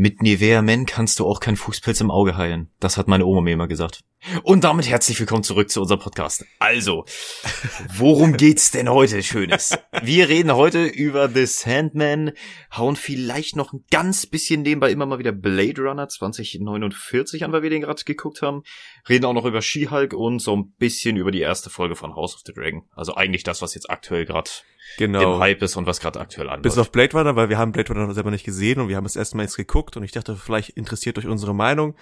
Mit Nivea Men kannst du auch keinen Fußpilz im Auge heilen. Das hat meine Oma mir immer gesagt. Und damit herzlich willkommen zurück zu unserem Podcast. Also, worum geht's denn heute, Schönes? Wir reden heute über The Sandman, hauen vielleicht noch ein ganz bisschen nebenbei immer mal wieder Blade Runner 2049 an, weil wir den gerade geguckt haben. Reden auch noch über She-Hulk und so ein bisschen über die erste Folge von House of the Dragon. Also eigentlich das, was jetzt aktuell gerade genau. im Hype ist und was gerade aktuell anläuft. Bis auf Blade Runner, weil wir haben Blade Runner selber nicht gesehen und wir haben es erstmal jetzt geguckt und ich dachte, vielleicht interessiert euch unsere Meinung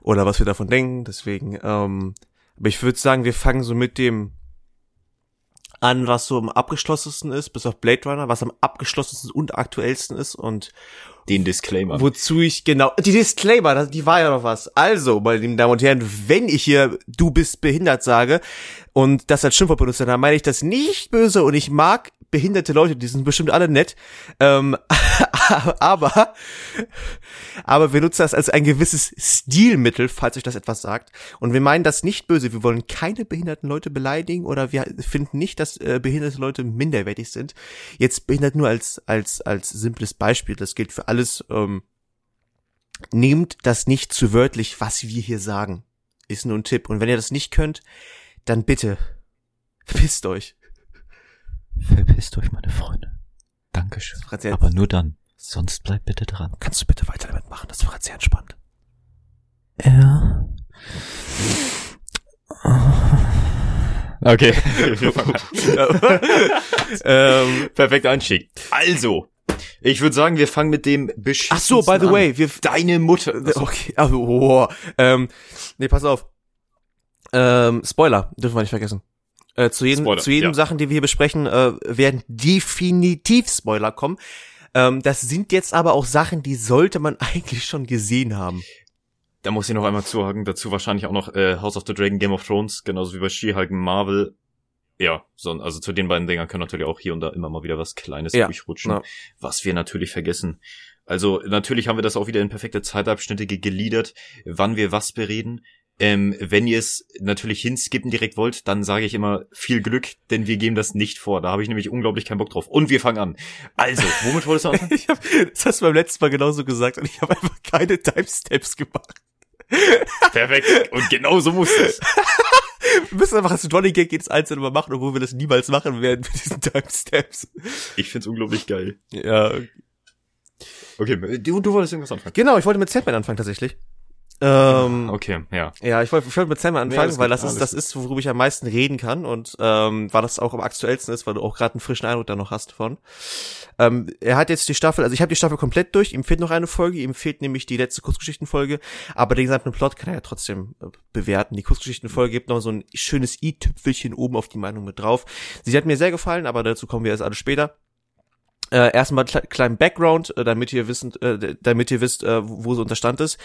oder was wir davon denken. Deswegen, ähm, aber ich würde sagen, wir fangen so mit dem an, was so am abgeschlossensten ist, bis auf Blade Runner, was am abgeschlossensten und aktuellsten ist und den Disclaimer. Wozu ich genau, die Disclaimer, die war ja noch was. Also, meine lieben Damen und Herren, wenn ich hier du bist behindert sage und das als Schimpfwort benutze, dann meine ich das nicht böse und ich mag behinderte Leute, die sind bestimmt alle nett, ähm, aber, aber wir nutzen das als ein gewisses Stilmittel, falls euch das etwas sagt. Und wir meinen das nicht böse. Wir wollen keine behinderten Leute beleidigen oder wir finden nicht, dass äh, behinderte Leute minderwertig sind. Jetzt behindert nur als, als, als simples Beispiel. Das gilt für alles. Ähm, nehmt das nicht zu wörtlich, was wir hier sagen. Ist nur ein Tipp. Und wenn ihr das nicht könnt, dann bitte, verpisst euch. Verpisst euch, meine Freunde. Dankeschön. Aber nur dann. Sonst bleibt bitte dran. Kannst du bitte weiter damit machen? Das war jetzt sehr entspannt. Ja. Okay. ähm, Perfekter Einstieg. Also, ich würde sagen, wir fangen mit dem Beschissensten Ach so, by the way, wir deine Mutter. Also, okay, also, oh, ähm, nee, pass auf. Ähm, Spoiler, dürfen wir nicht vergessen. Äh, zu jedem, Spoiler, zu jedem ja. Sachen, die wir hier besprechen, äh, werden definitiv Spoiler kommen. Ähm, das sind jetzt aber auch Sachen, die sollte man eigentlich schon gesehen haben. Da muss ich noch einmal zuhaken, dazu wahrscheinlich auch noch äh, House of the Dragon, Game of Thrones, genauso wie bei She-Hulk Marvel. Ja, so, also zu den beiden Dingern kann natürlich auch hier und da immer mal wieder was Kleines ja, durchrutschen, ja. was wir natürlich vergessen. Also natürlich haben wir das auch wieder in perfekte Zeitabschnitte gegliedert, wann wir was bereden. Ähm, wenn ihr es natürlich hinskippen direkt wollt, dann sage ich immer viel Glück, denn wir geben das nicht vor. Da habe ich nämlich unglaublich keinen Bock drauf. Und wir fangen an. Also, womit wolltest du anfangen? ich hab, das hast du beim letzten Mal genauso gesagt und ich habe einfach keine Timesteps gemacht. Perfekt. Und genau so muss es. wir müssen einfach als Running Gag jedes einzelne Mal machen, obwohl wir das niemals machen werden mit diesen Timesteps. Ich find's unglaublich geil. Ja. Okay, du, du wolltest irgendwas anfangen. Genau, ich wollte mit Sandman anfangen tatsächlich. Ähm, okay, ja. Ja, ich wollte ich wollte mit Sam anfangen, nee, weil das ist das ist, worüber ich am meisten reden kann und ähm, weil das auch am aktuellsten ist, weil du auch gerade einen frischen Eindruck da noch hast von. Ähm, er hat jetzt die Staffel, also ich habe die Staffel komplett durch, ihm fehlt noch eine Folge, ihm fehlt nämlich die letzte Kurzgeschichtenfolge, aber den gesamten Plot kann er ja trotzdem äh, bewerten. Die Kurzgeschichtenfolge gibt noch so ein schönes i-Tüpfelchen oben auf die Meinung mit drauf. Sie hat mir sehr gefallen, aber dazu kommen wir erst alles später. Äh, erstmal kleinen Background, äh, damit ihr wissen, äh, damit ihr wisst, äh, wo so Unterstand ist.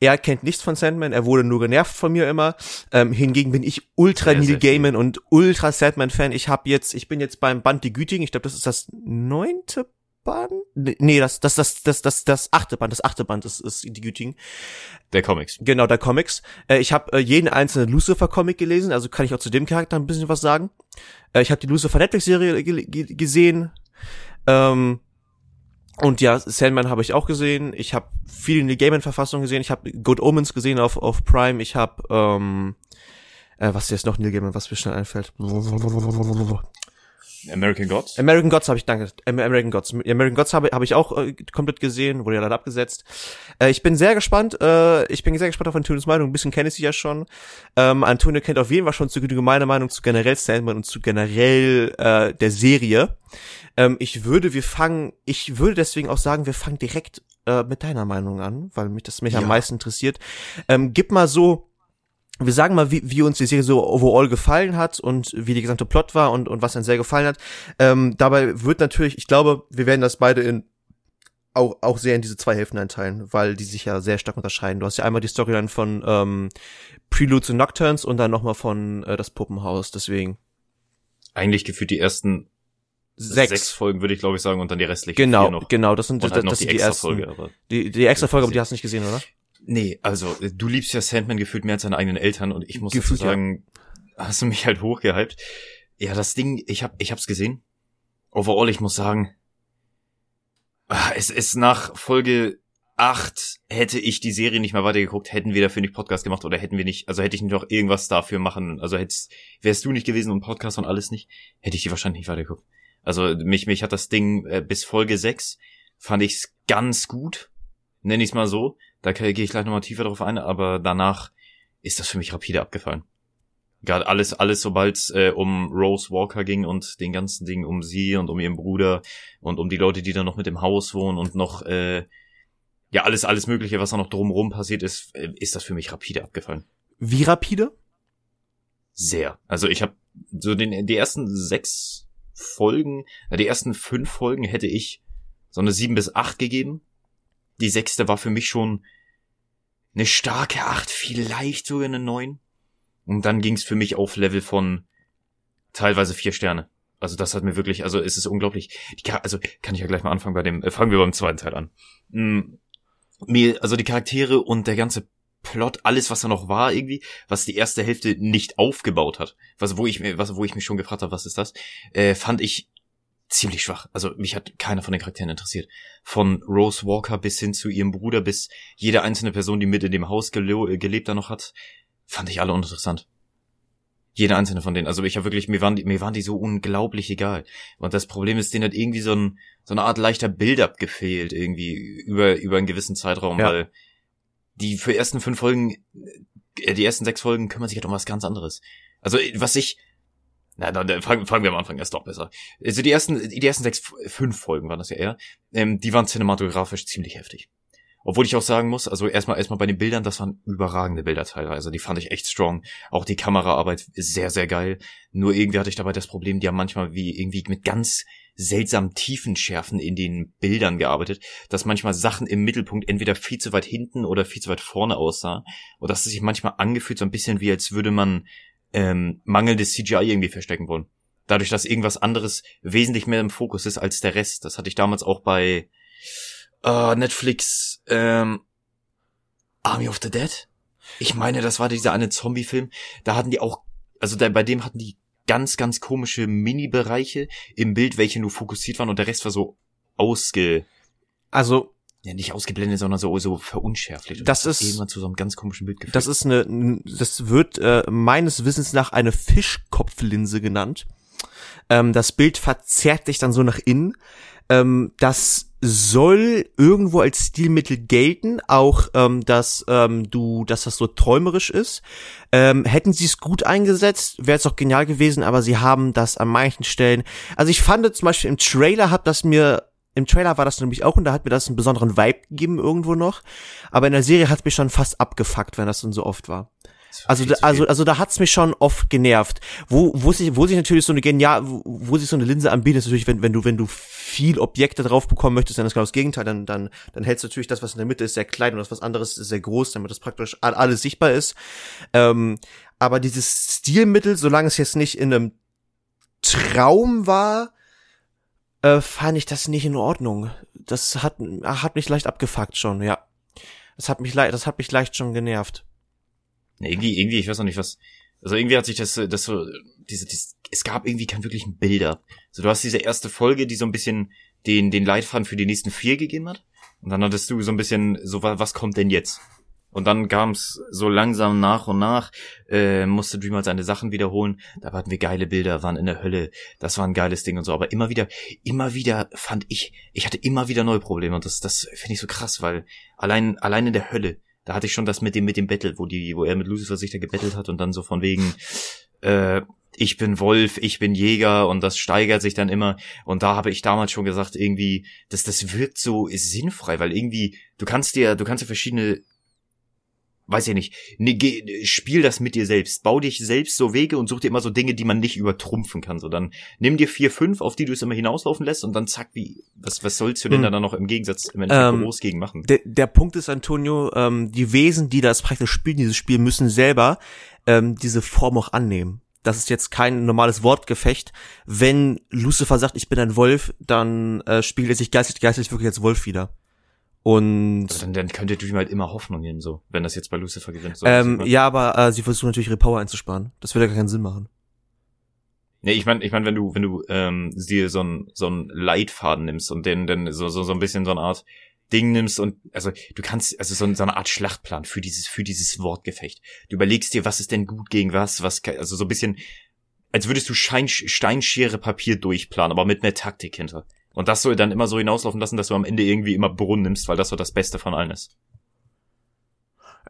Er kennt nichts von Sandman, er wurde nur genervt von mir immer. Ähm, hingegen bin ich ultra Neil Gaiman und ultra Sandman Fan. Ich habe jetzt, ich bin jetzt beim Band Die Gütigen. Ich glaube, das ist das neunte Band. Nee, das das das das das das achte Band, das achte Band ist, ist Die Gütigen. Der Comics. Genau, der Comics. Äh, ich habe äh, jeden einzelnen Lucifer Comic gelesen, also kann ich auch zu dem Charakter ein bisschen was sagen. Äh, ich habe die Lucifer Netflix Serie gesehen ähm, und ja, Sandman habe ich auch gesehen. Ich habe viel in die Gaiman-Verfassung gesehen. Ich habe Good Omens gesehen auf, auf Prime. Ich habe, ähm, äh, was jetzt noch Neil Gaiman, was mir schnell einfällt. American Gods? American Gods habe ich, danke. American Gods. American Gods habe hab ich auch äh, komplett gesehen, wurde ja leider abgesetzt. Äh, ich bin sehr gespannt, äh, ich bin sehr gespannt auf Antonios Meinung. Ein bisschen kenne ich sie ja schon. Ähm, Antonio kennt auf jeden Fall schon zu Genüge meine Meinung zu generell Sandman und zu generell äh, der Serie. Ähm, ich würde, wir fangen, ich würde deswegen auch sagen, wir fangen direkt äh, mit deiner Meinung an, weil mich das mich ja. am meisten interessiert. Ähm, gib mal so wir sagen mal, wie, wie uns die Serie so overall gefallen hat und wie die gesamte Plot war und, und was uns sehr gefallen hat. Ähm, dabei wird natürlich, ich glaube, wir werden das beide in auch, auch sehr in diese zwei Hälften einteilen, weil die sich ja sehr stark unterscheiden. Du hast ja einmal die Storyline von ähm, Preludes und Nocturnes und dann nochmal von äh, das Puppenhaus, deswegen. Eigentlich gefühlt die ersten sechs, sechs Folgen, würde ich glaube ich sagen, und dann die restlichen genau. Genau, das sind, und das, halt das sind die, die ersten. Folge, aber die, die extra Folge, aber die hast du nicht gesehen, oder? Nee, also du liebst ja Sandman gefühlt mehr als deine eigenen Eltern und ich muss gefühlt, sagen, ja. hast du mich halt hochgehypt. Ja, das Ding, ich hab, ich hab's gesehen. Overall, ich muss sagen, ah, es ist nach Folge acht hätte ich die Serie nicht mehr weitergeguckt, hätten wir dafür nicht Podcast gemacht oder hätten wir nicht, also hätte ich nicht noch irgendwas dafür machen, also hättest, wärst du nicht gewesen und Podcast und alles nicht, hätte ich die wahrscheinlich nicht weitergeguckt. Also mich, mich hat das Ding äh, bis Folge 6 fand ich's ganz gut, nenne ich's mal so. Da gehe ich gleich nochmal tiefer drauf ein, aber danach ist das für mich rapide abgefallen. Gerade alles, alles, sobald es äh, um Rose Walker ging und den ganzen Ding um sie und um ihren Bruder und um die Leute, die da noch mit im Haus wohnen und noch äh, ja alles, alles Mögliche, was da noch drumherum passiert ist, äh, ist das für mich rapide abgefallen. Wie rapide? Sehr. Also ich habe so den die ersten sechs Folgen, na, die ersten fünf Folgen hätte ich so eine sieben bis acht gegeben. Die sechste war für mich schon eine starke acht, vielleicht sogar eine neun. Und dann ging's für mich auf Level von teilweise vier Sterne. Also das hat mir wirklich, also es ist unglaublich. Die, also kann ich ja gleich mal anfangen bei dem, äh, fangen wir beim zweiten Teil an. Mm, mir, also die Charaktere und der ganze Plot, alles was da noch war irgendwie, was die erste Hälfte nicht aufgebaut hat, was wo ich mir, was wo ich mich schon gefragt habe, was ist das, äh, fand ich ziemlich schwach. Also mich hat keiner von den Charakteren interessiert. Von Rose Walker bis hin zu ihrem Bruder bis jede einzelne Person, die mit in dem Haus gele gelebt da noch hat, fand ich alle uninteressant. Jeder einzelne von denen. Also ich habe wirklich, mir waren, die, mir waren die so unglaublich egal. Und das Problem ist, denen hat irgendwie so, ein, so eine Art leichter Build-up gefehlt, irgendwie über, über einen gewissen Zeitraum, ja. weil die für ersten fünf Folgen, äh, die ersten sechs Folgen kümmern sich halt um was ganz anderes. Also was ich, na, dann fangen, fangen wir am Anfang erst doch besser. Also die ersten, die ersten sechs, fünf Folgen waren das ja eher, ähm, die waren cinematografisch ziemlich heftig. Obwohl ich auch sagen muss, also erstmal erstmal bei den Bildern, das waren überragende Bilder teilweise. Die fand ich echt strong. Auch die Kameraarbeit sehr, sehr geil. Nur irgendwie hatte ich dabei das Problem, die haben manchmal wie irgendwie mit ganz seltsamen Tiefenschärfen in den Bildern gearbeitet, dass manchmal Sachen im Mittelpunkt entweder viel zu weit hinten oder viel zu weit vorne aussah. Und dass es sich manchmal angefühlt so ein bisschen wie, als würde man ähm, mangelndes CGI irgendwie verstecken wollen. Dadurch, dass irgendwas anderes wesentlich mehr im Fokus ist als der Rest. Das hatte ich damals auch bei uh, Netflix ähm, Army of the Dead. Ich meine, das war dieser eine Zombie-Film. Da hatten die auch, also da, bei dem hatten die ganz, ganz komische Mini-Bereiche im Bild, welche nur fokussiert waren und der Rest war so ausge... Also ja, nicht ausgeblendet, sondern so, so verunschärft. Das, das ist irgendwann zu so einem ganz komischen Bild geführt. Das ist eine, das wird äh, meines Wissens nach eine Fischkopflinse genannt. Ähm, das Bild verzerrt sich dann so nach innen. Ähm, das soll irgendwo als Stilmittel gelten, auch ähm, dass ähm, du, dass das so träumerisch ist. Ähm, hätten sie es gut eingesetzt, wäre es auch genial gewesen, aber sie haben das an manchen Stellen. Also ich fand zum Beispiel im Trailer hat das mir im Trailer war das nämlich auch und da hat mir das einen besonderen Vibe gegeben irgendwo noch. Aber in der Serie hat mich schon fast abgefuckt, wenn das dann so oft war. Also, da, also, also da hat's mich schon oft genervt. Wo, wo sich, wo sich natürlich so eine genial, wo, wo sich so eine Linse anbietet, ist natürlich, wenn, wenn du, wenn du viel Objekte drauf bekommen möchtest, dann ist genau das Gegenteil, dann, dann, dann hältst du natürlich das, was in der Mitte ist, sehr klein und das, was anderes ist sehr groß, damit das praktisch alles sichtbar ist. Ähm, aber dieses Stilmittel, solange es jetzt nicht in einem Traum war, äh, fand ich das nicht in Ordnung. Das hat, hat mich leicht abgefuckt schon, ja. Das hat mich leicht, das hat mich leicht schon genervt. Irgendwie, irgendwie, ich weiß noch nicht was. Also irgendwie hat sich das, das so, diese, diese es gab irgendwie keinen wirklichen Bilder. So, du hast diese erste Folge, die so ein bisschen den, den Leitfaden für die nächsten vier gegeben hat. Und dann hattest du so ein bisschen, so, was kommt denn jetzt? Und dann kam's so langsam nach und nach, äh, musste Dream halt seine Sachen wiederholen. Da hatten wir geile Bilder, waren in der Hölle. Das war ein geiles Ding und so. Aber immer wieder, immer wieder fand ich, ich hatte immer wieder neue Probleme. Und das, das finde ich so krass, weil allein, allein in der Hölle, da hatte ich schon das mit dem, mit dem Battle, wo die, wo er mit Lucifer sich da gebettelt hat und dann so von wegen, äh, ich bin Wolf, ich bin Jäger und das steigert sich dann immer. Und da habe ich damals schon gesagt, irgendwie, dass das wirkt so sinnfrei, weil irgendwie, du kannst dir, du kannst dir verschiedene weiß ich nicht, ne, geh, spiel das mit dir selbst. Bau dich selbst so Wege und such dir immer so Dinge, die man nicht übertrumpfen kann. So dann nimm dir vier, fünf, auf die du es immer hinauslaufen lässt und dann zack, wie, was, was sollst du denn hm. da noch im Gegensatz im Endeffekt ähm, groß gegen machen? Der, der Punkt ist, Antonio, ähm, die Wesen, die das praktisch spielen, dieses Spiel, müssen selber ähm, diese Form auch annehmen. Das ist jetzt kein normales Wortgefecht. Wenn Lucifer sagt, ich bin ein Wolf, dann äh, spielt er sich geistig, geistig wirklich als Wolf wieder. Und also dann, dann könnte Dream halt immer Hoffnung geben, so, wenn das jetzt bei Lucifer gewinnt. So ähm, ja, aber äh, sie versuchen natürlich ihre Power einzusparen. Das würde ja gar keinen Sinn machen. Nee, ich meine, ich mein, wenn du, wenn du ähm, dir so ein so ein Leitfaden nimmst und den dann so, so, so ein bisschen so eine Art Ding nimmst und also du kannst also so, so eine Art Schlachtplan für dieses für dieses Wortgefecht. Du überlegst dir, was ist denn gut gegen was, was also so ein bisschen als würdest du Schein, Steinschere Papier durchplanen, aber mit mehr Taktik hinter. Und das soll dann immer so hinauslaufen lassen, dass du am Ende irgendwie immer Brunnen nimmst, weil das so das Beste von allen ist.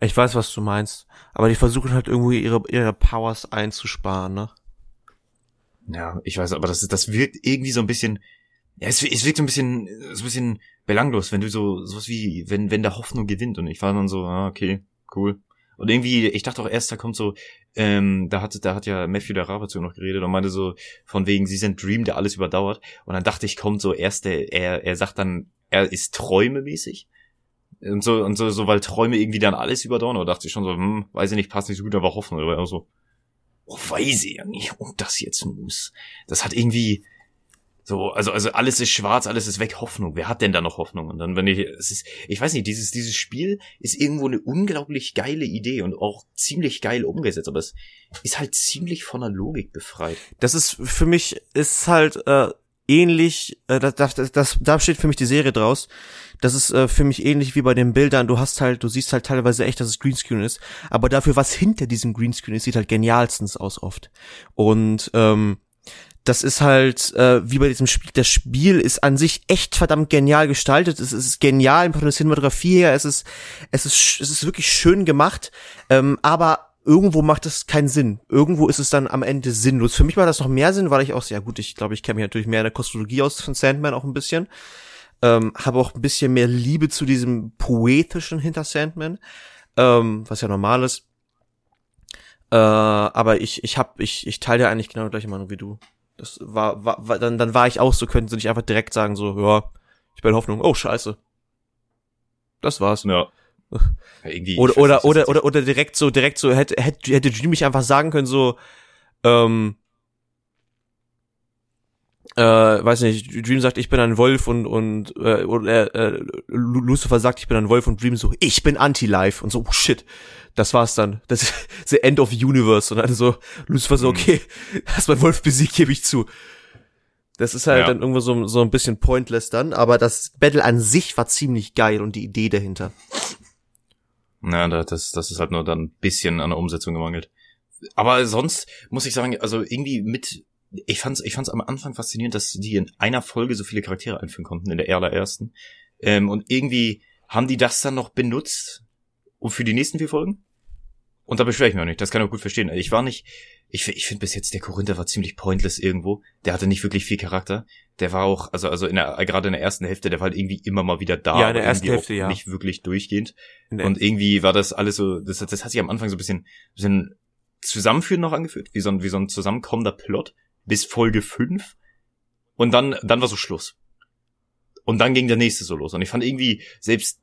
Ich weiß, was du meinst. Aber die versuchen halt irgendwie ihre, ihre Powers einzusparen, ne? Ja, ich weiß, aber das, das wirkt irgendwie so ein bisschen, ja, es, es wirkt so ein bisschen, so ein bisschen belanglos, wenn du so, sowas wie, wenn, wenn der Hoffnung gewinnt und ich war dann so, ah, okay, cool. Und irgendwie, ich dachte auch erst, da kommt so, ähm, da hat, da hat ja Matthew der Rabe zu noch geredet und meinte so, von wegen, sie sind Dream, der alles überdauert. Und dann dachte ich, kommt so erst der, er, er sagt dann, er ist träumemäßig. Und so, und so, so, weil Träume irgendwie dann alles überdauern. Oder dachte ich schon so, hm, weiß ich nicht, passt nicht so gut, aber Hoffnung. Oder so, oh, weiß ich ja nicht, ob das jetzt muss. Das hat irgendwie, so, also, also alles ist schwarz, alles ist weg, Hoffnung. Wer hat denn da noch Hoffnung? Und dann, wenn ich, es ist, ich weiß nicht, dieses, dieses Spiel ist irgendwo eine unglaublich geile Idee und auch ziemlich geil umgesetzt, aber es ist halt ziemlich von der Logik befreit. Das ist, für mich, ist halt, äh, ähnlich, äh, das, das, das, da steht für mich die Serie draus. Das ist äh, für mich ähnlich wie bei den Bildern. Du hast halt, du siehst halt teilweise echt, dass es Greenscreen ist, aber dafür, was hinter diesem Greenscreen ist, sieht halt genialstens aus oft. Und ähm, das ist halt äh, wie bei diesem Spiel. Das Spiel ist an sich echt verdammt genial gestaltet. Es ist genial von der Cinematografie her. Es ist, es ist, es ist wirklich schön gemacht. Ähm, aber irgendwo macht es keinen Sinn. Irgendwo ist es dann am Ende sinnlos. Für mich war das noch mehr Sinn, weil ich auch, ja gut, ich glaube, ich kenne mich natürlich mehr in der Kosmologie aus von Sandman auch ein bisschen. Ähm, habe auch ein bisschen mehr Liebe zu diesem poetischen hinter Sandman, ähm, was ja normal ist. Äh, aber ich, ich hab, ich, ich teile ja eigentlich genau die gleiche Meinung wie du. Das war, war, war dann, dann war ich auch so, könnten sie nicht einfach direkt sagen, so, ja, ich bin in Hoffnung, oh, scheiße. Das war's. Ja. Irgendwie, oder, oder, nicht, oder, oder, oder direkt so, direkt so, hätte, hätte, hätte Jimmy mich einfach sagen können, so, ähm, äh, weiß nicht, Dream sagt, ich bin ein Wolf und und äh, oder äh, Lucifer sagt, ich bin ein Wolf und Dream so, ich bin Anti-Life und so, oh shit, das war's dann, das ist the end of universe und dann so Lucifer so, mhm. okay, hast mein Wolf besiegt, gebe ich zu. Das ist halt ja. dann irgendwo so so ein bisschen pointless dann, aber das Battle an sich war ziemlich geil und die Idee dahinter. Na, das das ist halt nur dann ein bisschen an der Umsetzung gemangelt. Aber sonst muss ich sagen, also irgendwie mit ich fand's, ich fand's am Anfang faszinierend, dass die in einer Folge so viele Charaktere einführen konnten, in der allerersten. Ähm, und irgendwie haben die das dann noch benutzt und für die nächsten vier Folgen? Und da beschwere ich mich auch nicht, das kann ich auch gut verstehen. Ich war nicht, ich, ich finde bis jetzt der Korinther war ziemlich pointless irgendwo. Der hatte nicht wirklich viel Charakter. Der war auch, also, also in der, gerade in der ersten Hälfte, der war halt irgendwie immer mal wieder da. Ja, in der ersten Hälfte, ja. Nicht wirklich durchgehend. Und irgendwie war das alles so, das, das hat sich am Anfang so ein bisschen, bisschen zusammenführend noch angefühlt, wie so ein, wie so ein zusammenkommender Plot bis Folge 5 und dann, dann war so Schluss. Und dann ging der nächste so los. Und ich fand irgendwie, selbst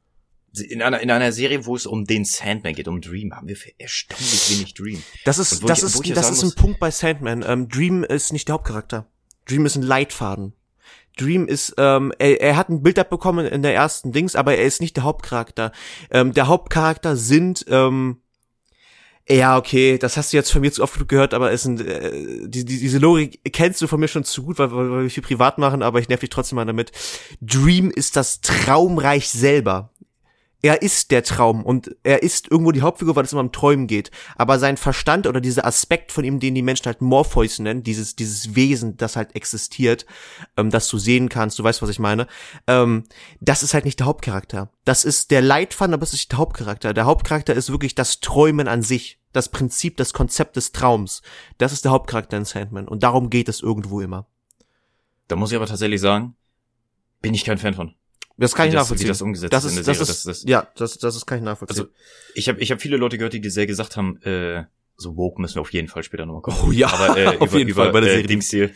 in einer, in einer Serie, wo es um den Sandman geht, um Dream, haben wir für erstaunlich wenig Dream. Das ist, das ich, ist, das ist ein muss, Punkt bei Sandman. Ähm, Dream ist nicht der Hauptcharakter. Dream ist ein Leitfaden. Dream ist, ähm, er, er hat ein Bild abbekommen in der ersten Dings, aber er ist nicht der Hauptcharakter. Ähm, der Hauptcharakter sind, ähm, ja, okay, das hast du jetzt von mir zu oft gehört, aber es sind, äh, die, die, diese Logik kennst du von mir schon zu gut, weil, weil wir viel privat machen, aber ich nerv dich trotzdem mal damit. Dream ist das Traumreich selber er ist der Traum und er ist irgendwo die Hauptfigur, weil es immer um Träumen geht. Aber sein Verstand oder dieser Aspekt von ihm, den die Menschen halt Morpheus nennen, dieses, dieses Wesen, das halt existiert, ähm, das du sehen kannst, du weißt, was ich meine, ähm, das ist halt nicht der Hauptcharakter. Das ist der Leitfaden, aber es ist nicht der Hauptcharakter. Der Hauptcharakter ist wirklich das Träumen an sich. Das Prinzip, das Konzept des Traums. Das ist der Hauptcharakter in Sandman. Und darum geht es irgendwo immer. Da muss ich aber tatsächlich sagen, bin ich kein Fan von. Das kann ich das, nachvollziehen. Wie das umgesetzt das ist, das ist, das, das, ja, das, das ist kann ich nachvollziehen. Also, ich habe ich hab viele Leute gehört, die sehr gesagt haben, äh, so woke müssen wir auf jeden Fall später nochmal kommen. Oh ja, aber äh, auf über, jeden über, Fall bei der äh, Serie. Dings hier,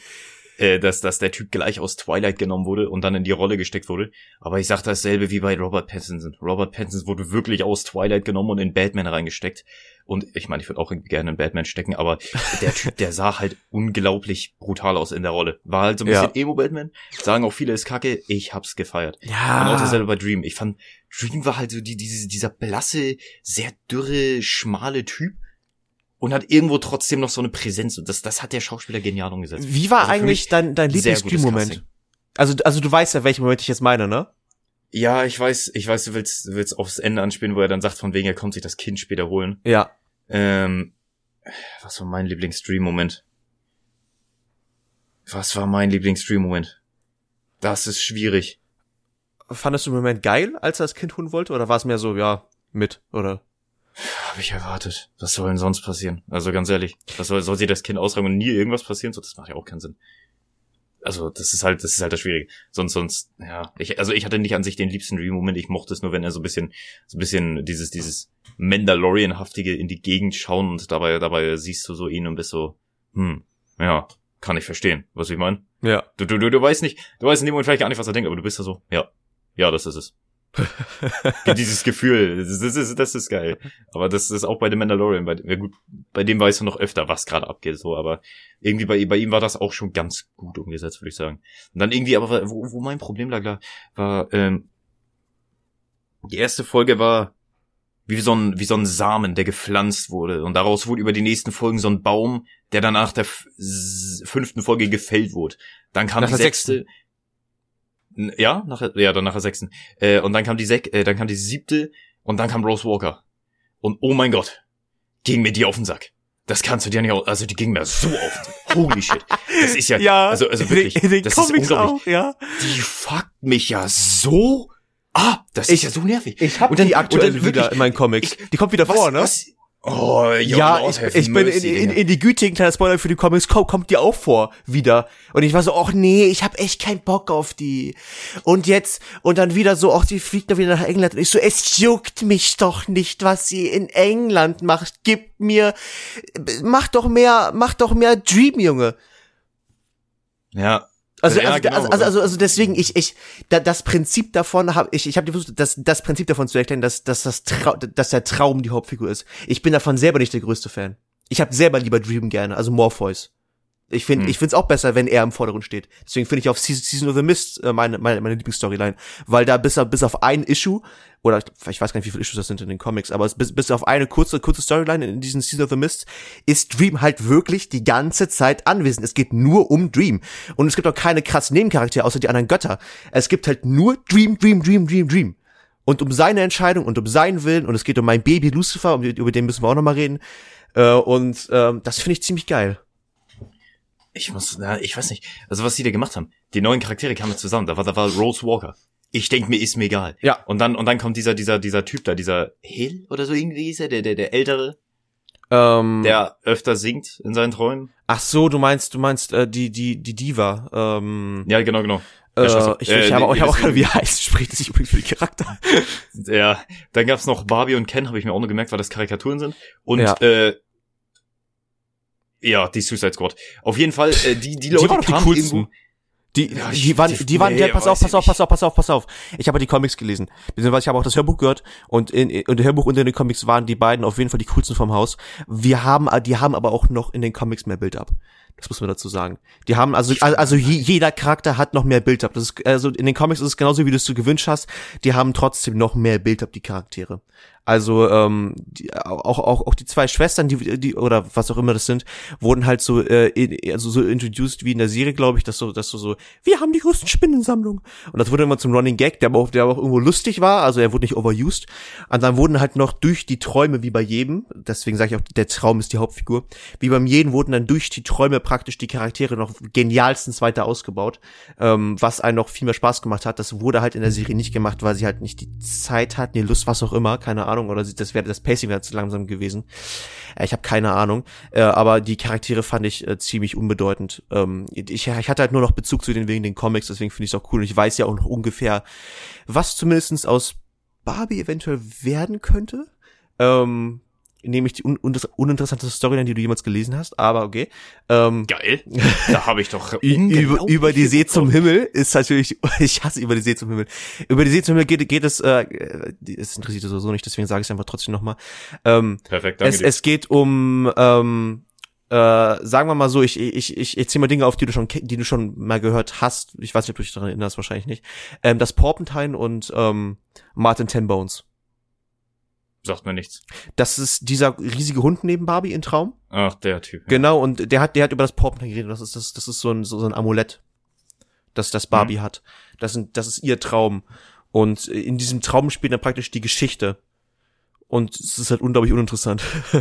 äh, dass, dass der Typ gleich aus Twilight genommen wurde und dann in die Rolle gesteckt wurde. Aber ich sag dasselbe wie bei Robert Pattinson. Robert Pattinson wurde wirklich aus Twilight genommen und in Batman reingesteckt. Und ich meine, ich würde auch gerne in Batman stecken, aber der Typ, der sah halt unglaublich brutal aus in der Rolle. War halt so ein bisschen ja. Emo-Batman. Sagen auch viele, ist kacke. Ich hab's gefeiert. Ja. Und auch dasselbe bei Dream. Ich fand, Dream war halt so die, diese, dieser blasse, sehr dürre, schmale Typ und hat irgendwo trotzdem noch so eine Präsenz. Und das, das hat der Schauspieler genial umgesetzt. Wie war also eigentlich dein, dein Lieblings-Dream-Moment? Also, also du weißt ja, welchen Moment ich jetzt meine, ne? Ja, ich weiß, ich weiß, du willst, du willst aufs Ende anspielen, wo er dann sagt, von wegen, er kommt sich das Kind später holen. Ja. Ähm, was war mein Lieblingsstream-Moment? Was war mein Lieblingsstream-Moment? Das ist schwierig. Fandest du im Moment geil, als er das Kind holen wollte, oder war es mehr so, ja, mit, oder? Hab ich erwartet. Was soll denn sonst passieren? Also ganz ehrlich, was soll, soll sie das Kind ausräumen und nie irgendwas passieren? So, das macht ja auch keinen Sinn. Also, das ist halt, das ist halt das Schwierige. Sonst, sonst, ja, ich, also ich hatte nicht an sich den liebsten Dream-Moment. Ich mochte es nur, wenn er so ein bisschen, so ein bisschen dieses, dieses Mandalorian-haftige in die Gegend schauen und dabei, dabei siehst du so ihn und bist so, hm, ja, kann ich verstehen, was ich meine. Ja. Du, du, du, du weißt nicht, du weißt in dem Moment vielleicht gar nicht, was er denkt, aber du bist da so, ja, ja, das ist es. Dieses Gefühl, das ist, das ist geil. Aber das ist auch bei dem Mandalorian, bei, ja gut, bei dem weißt du noch öfter, was gerade abgeht, so, aber irgendwie bei, bei ihm war das auch schon ganz gut umgesetzt, würde ich sagen. Und dann irgendwie, aber wo, wo mein Problem lag, war, ähm, die erste Folge war wie so ein, wie so ein Samen, der gepflanzt wurde. Und daraus wurde über die nächsten Folgen so ein Baum, der dann nach der fünften Folge gefällt wurde. Dann kam nach die sechste, sechsten. Ja, nach, ja, dann nach der sechsten. Äh, und dann kam die sech, äh, dann kam die siebte und dann kam Rose Walker. Und oh mein Gott, ging mir die auf den Sack. Das kannst du dir nicht, also die ging mir so auf den Sack. Holy shit. Das ist ja, ja also, also wirklich, in den das Comics ist unglaublich. auch, ja. Die fuckt mich ja so Ah, das Ich- ist ja so nervig. Ich habe Und dann- die aktuell wieder in meinen Comics. die kommt wieder Was, vor, ne? was? Oh, Ja, ich, ich bin in, in, in die gütigen kleiner Spoiler für die Comics. Kommt, kommt die auch vor wieder. Und ich war so ach nee ich hab echt keinen Bock auf die. Und jetzt und dann wieder so ach die fliegt da wieder nach England. Und ich so es juckt mich doch nicht was sie in England macht. Gib mir mach doch mehr mach doch mehr Dream Junge. Ja. Also, Ja, also, genau, also, also, also, also deswegen, ich, ich, da, das Prinzip davon habe ich, ich habe versucht, das, das Prinzip davon zu erklären, dass, dass das Trau dass der Traum die Hauptfigur ist. Ich bin davon selber nicht der größte Fan. Ich habe selber lieber Dream gerne, also Morpheus. Ich finde, Hm. ich find's auch besser, wenn er im Vordergrund steht. Deswegen finde ich auf Season, of the Mist äh, meine, meine, meine Lieblingsstoryline, weil da bis, auf- bis auf ein Issue oder ich weiß gar nicht, wie viele Issues das sind in den Comics, aber es bis, bis auf eine kurze, kurze Storyline in diesen Season of the Mist ist Dream halt wirklich die ganze Zeit anwesend. Es geht nur um Dream. Und es gibt auch keine krassen Nebencharaktere, außer die anderen Götter. Es gibt halt nur Dream, Dream, Dream, Dream, Dream. Und um seine Entscheidung und um seinen Willen und es geht um mein Baby Lucifer, über den müssen wir auch nochmal reden. Äh, und ähm, das finde ich ziemlich geil. Ich muss, na, ich weiß nicht. Also was die da gemacht haben. Die neuen Charaktere kamen zusammen. Da war, da war Rose Walker. Ich denk mir, ist mir egal. Ja. Und dann, und dann kommt dieser, dieser, dieser Typ da, dieser Hill oder so irgendwie hieß er, der, der, der ältere, Ähm, der öfter singt in seinen Träumen. Ach so, du meinst, du meinst äh, die die die Diva. Ähm, Ja, genau, genau. äh, Ja, ich, äh, ich habe auch, ich hab auch keine, wie heißt, spricht sich übrigens für die Charakter. Ja, dann gab's noch Barbie und Ken, habe ich mir auch nur gemerkt, weil das Karikaturen sind. Und Ja. äh, ja, die Suicide Squad. Auf jeden Fall, äh, die, die Die Leute waren doch die kamen coolsten. irgendwo- Die, Ja, die waren, die- die waren, nee, ja, pass auf, pass auf, pass auf, pass auf, pass auf. Ich habe die Comics gelesen. Beziehungsweise ich habe auch das Hörbuch gehört und in, in dem Hörbuch und in den Comics waren die beiden auf jeden Fall die coolsten vom Haus. Wir haben, die haben aber auch noch in den Comics mehr Build-up. Das muss man dazu sagen. Die haben also, also, je, jeder Charakter hat noch mehr Build-up. Das ist, also in den Comics ist es genauso, wie du es dir gewünscht hast. Die haben trotzdem noch mehr Build-up, die Charaktere. Also ähm, die, auch auch auch die zwei Schwestern, die die oder was auch immer das sind, wurden halt so äh, in, also so introduced wie in der Serie, glaube ich, dass so dass so so wir haben die größten Spinnensammlung und das wurde immer zum Running Gag, der aber auch der aber auch irgendwo lustig war, also er wurde nicht overused. Und dann wurden halt noch durch die Träume wie bei jedem, deswegen sage ich auch, der Traum ist die Hauptfigur, wie beim jeden wurden dann durch die Träume praktisch die Charaktere noch genialstens weiter ausgebaut, ähm, was einen noch viel mehr Spaß gemacht hat. Das wurde halt in der Serie nicht gemacht, weil sie halt nicht die Zeit hatten, die Lust, was auch immer, keine Ahnung, oder das wäre das Pacing wäre zu langsam gewesen. Äh, ich habe keine Ahnung, äh, aber die Charaktere fand ich äh, ziemlich unbedeutend. Ähm, ich, ich hatte halt nur noch Bezug zu den wegen den Comics, deswegen finde ich es auch cool. Und ich weiß ja auch ungefähr, was zumindestens aus Barbie eventuell werden könnte. Ähm, nämlich die un un uninteressanteste Storyline, die du jemals gelesen hast, aber okay. Ähm, Geil. Da habe ich doch über, über die See zum. Himmel ist natürlich, ich hasse über die See zum Himmel. Über die See zum Himmel geht, geht es, äh, es interessiert sowieso nicht, deswegen sage ich es einfach trotzdem nochmal. Ähm, Perfekt, danke es, dir. es geht um, ähm, äh, sagen wir mal so, ich, ich, ich erzähle mal Dinge auf, die du schon, die du schon mal gehört hast. Ich weiß nicht, ob du dich daran erinnerst, wahrscheinlich nicht. Ähm, das Porpentine und ähm, Martin Ten Bones. Sagt mir nichts. Das ist dieser riesige Hund neben Barbie in Traum. Ach, der Typ. Genau, und der hat, der hat über das Porpentine geredet. Das ist, das, das ist so ein, so, so ein Amulett, das das Barbie hat. Das, sind, das ist ihr Traum. Und in diesem Traum spielt dann praktisch die Geschichte und es ist halt unglaublich uninteressant.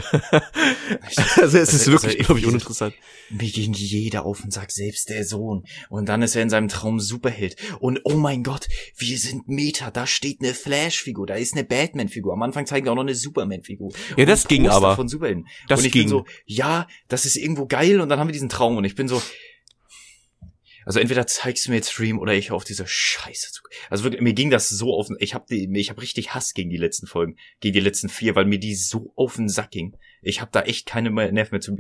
also es ist also, wirklich also unglaublich uninteressant. Mir ging jeder auf den Sack, selbst der Sohn. Und dann ist er in seinem Traum Superheld. Und oh mein Gott, wir sind Meta. Da steht eine Flash-Figur, da ist eine Batman-Figur. Am Anfang zeigen wir auch noch eine Superman-Figur. Ja, das ging aber. Von Superhelden. Das und ich ging. bin so, ja, das ist irgendwo geil. Und dann haben wir diesen Traum. Und ich bin so, also entweder zeigst du mir jetzt Stream oder ich auf diese Scheiße zu. Also wirklich, mir ging das so auf den, ich habe ich habe richtig Hass gegen die letzten Folgen, gegen die letzten vier, weil mir die so auf den Sack ging. Ich habe da echt keine Nerven mehr zu.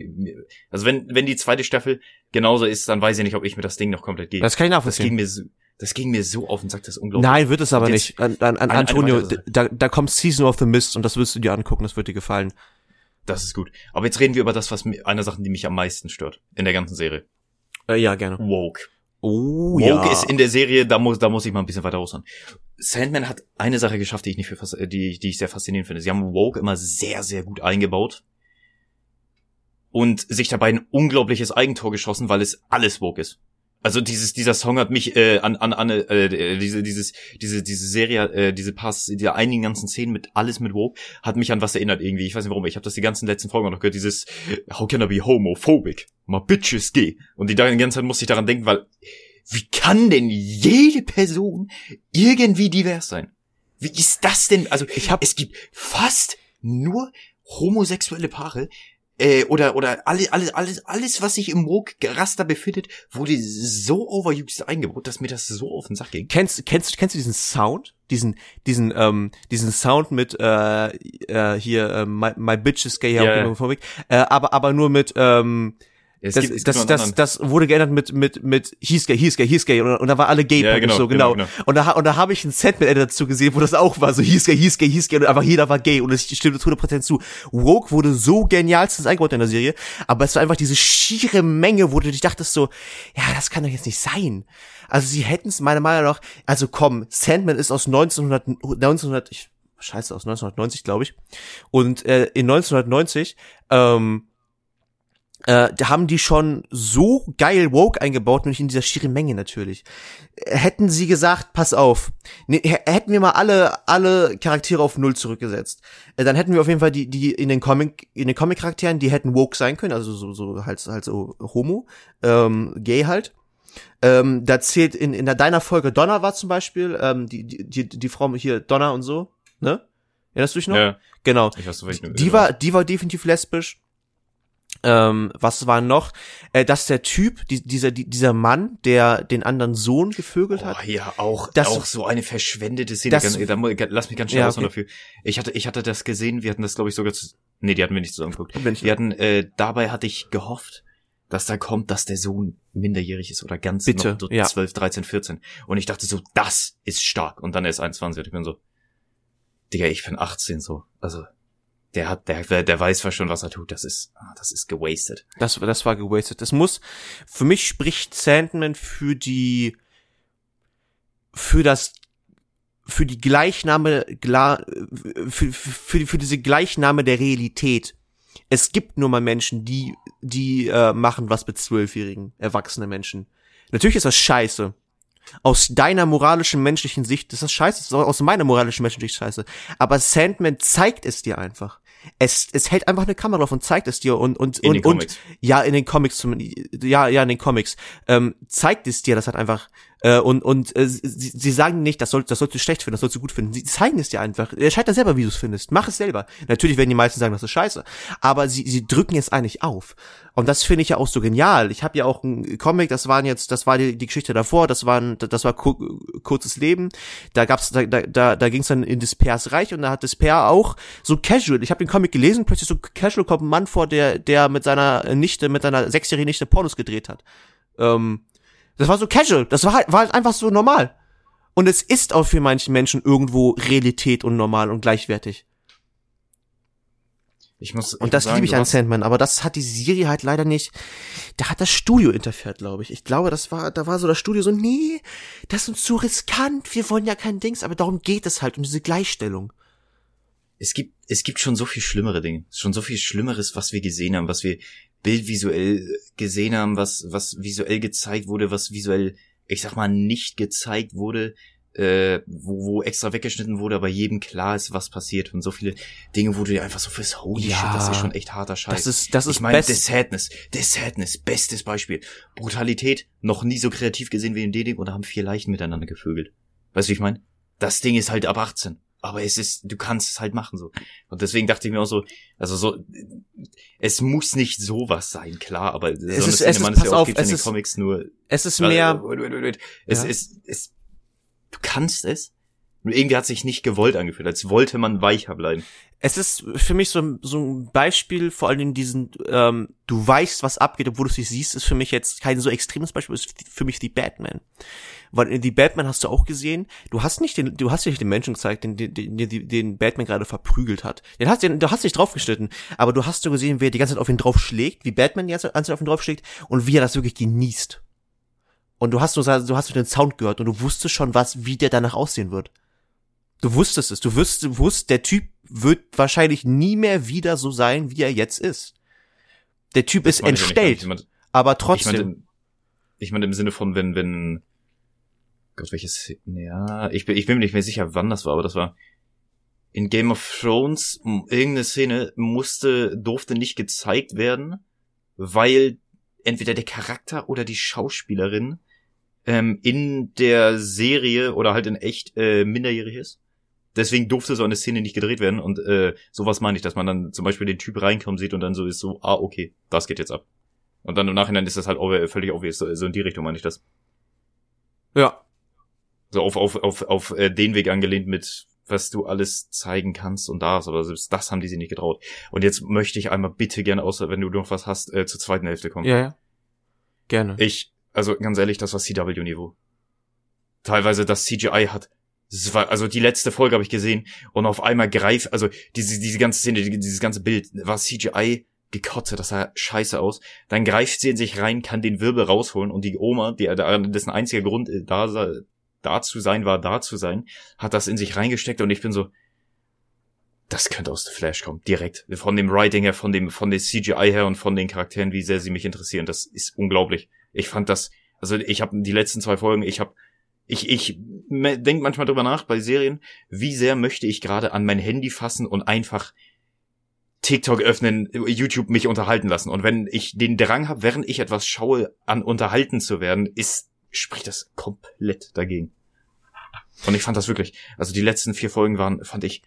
Also wenn wenn die zweite Staffel genauso ist, dann weiß ich nicht, ob ich mir das Ding noch komplett gehe. Das kann ich nachvollziehen. Das ging mir so, das ging mir so auf den Sack, das ist unglaublich. Nein, wird es aber nicht. An, an, an Antonio, da, da kommt Season of the Mist und das wirst du dir angucken, das wird dir gefallen. Das ist gut. Aber jetzt reden wir über das, was mir, eine Sache, die mich am meisten stört in der ganzen Serie. Äh, ja, gerne. Woke. Oh, Woke ja. ist in der Serie, da muss, da muss ich mal ein bisschen weiter raushauen. Sandman hat eine Sache geschafft, die ich nicht für, die, die ich sehr faszinierend finde. Sie haben Woke immer sehr, sehr gut eingebaut und sich dabei ein unglaubliches Eigentor geschossen, weil es alles Woke ist. Also dieses dieser Song hat mich äh, an an an äh, diese dieses diese diese Serie äh, diese Pass die einigen ganzen Szenen mit alles mit Woke hat mich an was erinnert irgendwie. Ich weiß nicht warum ich habe das die ganzen letzten Folgen noch gehört dieses How can I be homophobic? My bitches gay. Und die ganze Zeit musste ich daran denken weil wie kann denn jede Person irgendwie divers sein? Wie ist das denn? Also ich habe es gibt fast nur homosexuelle Paare äh, oder oder alles alles alles alles was sich im Woke Raster befindet wurde so overused eingebaut, dass mir das so auf den Sack ging. Kennst kennst kennst du diesen Sound? Diesen diesen ähm diesen Sound mit äh, äh hier äh, my, my bitch is gay yeah. äh, aber aber nur mit ähm es das, gibt, es das, das, das, wurde geändert mit, mit, mit, hieß gay, hieß gay, und, und da war alle gay ja, genau, so, genau. genau. genau. Und da, und da habe ich ein Setman dazu gesehen, wo das auch war, so hieß gay, hieß gay, hieß gay, und einfach jeder war gay, und es stimmt 100% zu. Woke wurde so genialstens eingebaut in der Serie, aber es war einfach diese schiere Menge, wo du dich dachtest so, ja, das kann doch jetzt nicht sein. Also sie hätten es meiner Meinung nach, also komm, Sandman ist aus 1900, 1900, ich, scheiße, aus 1990, glaube ich, und äh, in 1990, ähm, äh, da haben die schon so geil Woke eingebaut, nämlich in dieser schieren Menge natürlich. Hätten sie gesagt, pass auf, ne, hätten wir mal alle alle Charaktere auf null zurückgesetzt, äh, dann hätten wir auf jeden Fall die die in den Comic in den Comic Charakteren, die hätten woke sein können, also so so halt halt so Homo, ähm, Gay halt. Ähm, da zählt in in der deiner Folge Donna war zum Beispiel ähm, die die die, die Frau hier Donna und so, ne? Erinnerst du dich noch? Ja. Genau. Ich weiß, die, die war die war definitiv lesbisch ähm, was war noch, äh, dass der Typ, die, dieser, die, dieser Mann, der den anderen Sohn gevögelt hat. Oh, ja, auch, das, auch so eine verschwendete Szene. Das, ganz, da, lass mich ganz schnell ja, okay. dafür. Ich hatte, ich hatte das gesehen, wir hatten das, glaube ich, sogar zu, nee, die hatten wir nicht zusammen geguckt. Wir hatten, äh, dabei hatte ich gehofft, dass da kommt, dass der Sohn minderjährig ist oder ganz Bitte, noch so ja. 12, 13, 14. Und ich dachte so, das ist stark. Und dann er ist 21 und ich bin so, Digga, ich bin 18 so. Also, der hat, der, der weiß schon, was er tut. Das ist, ah, das ist gewastet. Das, das war gewastet. Das muss, für mich spricht Sandman für die, für das, für die Gleichname, für, für, für diese Gleichname der Realität. Es gibt nur mal Menschen, die, die äh, machen was mit zwölfjährigen, erwachsene Menschen. Natürlich ist das scheiße. Aus deiner moralischen menschlichen Sicht ist das scheiße, aus meiner moralischen menschlichen Sicht scheiße. Aber Sandman zeigt es dir einfach. Es, es hält einfach eine Kamera auf und zeigt es dir und und in und, und ja in den Comics zum, ja ja in den Comics. Ähm, zeigt es dir das hat einfach äh, und und äh, sie, sie sagen nicht, das soll das sollst du schlecht finden, das sollst du gut finden. Sie zeigen es dir einfach. Entscheid da selber, wie du es findest. Mach es selber. Natürlich werden die meisten sagen, das ist scheiße, aber sie sie drücken es eigentlich auf. Und das finde ich ja auch so genial. Ich habe ja auch ein Comic, das waren jetzt, das war die, die Geschichte davor, das war ein, das war kur kurzes Leben. Da gab's da da da ging's dann in Despairs Reich und da hat Despair auch so casual. Ich habe den Comic gelesen, plötzlich so casual kommt ein Mann vor, der der mit seiner Nichte, mit seiner sechsjährigen Nichte Pornos gedreht hat. Ähm, das war so casual. Das war halt, war halt einfach so normal. Und es ist auch für manche Menschen irgendwo Realität und normal und gleichwertig. Ich muss, ich und das liebe ich an Sandman, aber das hat die Serie halt leider nicht. Da hat das Studio interferiert, glaube ich. Ich glaube, das war, da war so das Studio so, nee, das ist uns zu riskant, wir wollen ja kein Dings, aber darum geht es halt, um diese Gleichstellung. Es gibt, es gibt schon so viel schlimmere Dinge. Schon so viel Schlimmeres, was wir gesehen haben, was wir bildvisuell gesehen haben, was, was visuell gezeigt wurde, was visuell, ich sag mal, nicht gezeigt wurde, äh, wo, wo extra weggeschnitten wurde, aber jedem klar ist, was passiert und so viele Dinge, wo du dir einfach so fürs Holy ja, Shit, das ist schon echt harter Scheiß. Das ist, das ist ich meine, The Sadness, The Sadness, bestes Beispiel. Brutalität, noch nie so kreativ gesehen wie in dem Ding und da haben vier Leichen miteinander gevögelt. Weißt du, wie ich meine? Das Ding ist halt ab 18. Aber es ist, du kannst es halt machen so. Und deswegen dachte ich mir auch so, also so, es muss nicht sowas sein, klar, aber es ist, es ist, ja auf, es ist, Comics nur. Es ist mehr. Es, ja. es, es, du kannst es. Nur irgendwie hat sich nicht gewollt angefühlt, als wollte man weicher bleiben. Es ist für mich so, so ein Beispiel, vor allem in diesen, ähm, du weißt, was abgeht, obwohl du es nicht siehst, ist für mich jetzt kein so extremes Beispiel, ist für mich die Batman. Weil in die Batman hast du auch gesehen, du hast nicht den, du hast nicht den Menschen gezeigt, den, den, den, den Batman gerade verprügelt hat. Den hast, den, du hast nicht draufgeschnitten, aber du hast so gesehen, wie er die ganze Zeit auf ihn draufschlägt, wie Batman die ganze Zeit auf ihn draufschlägt und wie er das wirklich genießt. Und du hast so, du hast so den Sound gehört und du wusstest schon, was, wie der danach aussehen wird. Du wusstest es. Du wusst, du wusst, der Typ wird wahrscheinlich nie mehr wieder so sein, wie er jetzt ist. Der Typ das ist entstellt, ich aber trotzdem. Ich meine, ich mein im Sinne von, wenn, wenn, Gott, welches, ja, ich bin, ich bin mir nicht mehr sicher, wann das war, aber das war in Game of Thrones, irgendeine Szene musste, durfte nicht gezeigt werden, weil entweder der Charakter oder die Schauspielerin ähm, in der Serie oder halt in echt äh, minderjährig ist. Deswegen durfte so eine Szene nicht gedreht werden und äh, sowas meine ich, dass man dann zum Beispiel den Typ reinkommen sieht und dann so ist so, ah, okay, das geht jetzt ab. Und dann im Nachhinein ist das halt völlig obvious, so, so in die Richtung meine ich das. Ja. So auf, auf, auf, auf äh, den Weg angelehnt mit, was du alles zeigen kannst und das, aber selbst das haben die sich nicht getraut. Und jetzt möchte ich einmal bitte gerne, außer wenn du noch was hast, äh, zur zweiten Hälfte kommen. Ja, ja. Gerne. Ich also ganz ehrlich, das war CW-Niveau. Teilweise das CGI hat. War, also die letzte Folge habe ich gesehen und auf einmal greift, also diese, diese ganze Szene, dieses ganze Bild war CGI gekotzt, das sah scheiße aus. Dann greift sie in sich rein, kann den Wirbel rausholen und die Oma, die, dessen einziger Grund äh, da, da zu sein war, da zu sein, hat das in sich reingesteckt und ich bin so, das könnte aus The Flash kommen, direkt. Von dem Writing her, von dem, von der CGI her und von den Charakteren, wie sehr sie mich interessieren. Das ist unglaublich. Ich fand das, also ich habe die letzten zwei Folgen, ich habe ich, ich denk manchmal drüber nach bei Serien, wie sehr möchte ich gerade an mein Handy fassen und einfach TikTok öffnen, YouTube mich unterhalten lassen. Und wenn ich den Drang habe, während ich etwas schaue, an unterhalten zu werden, ist, spricht das komplett dagegen. Und ich fand das wirklich, also die letzten vier Folgen waren, fand ich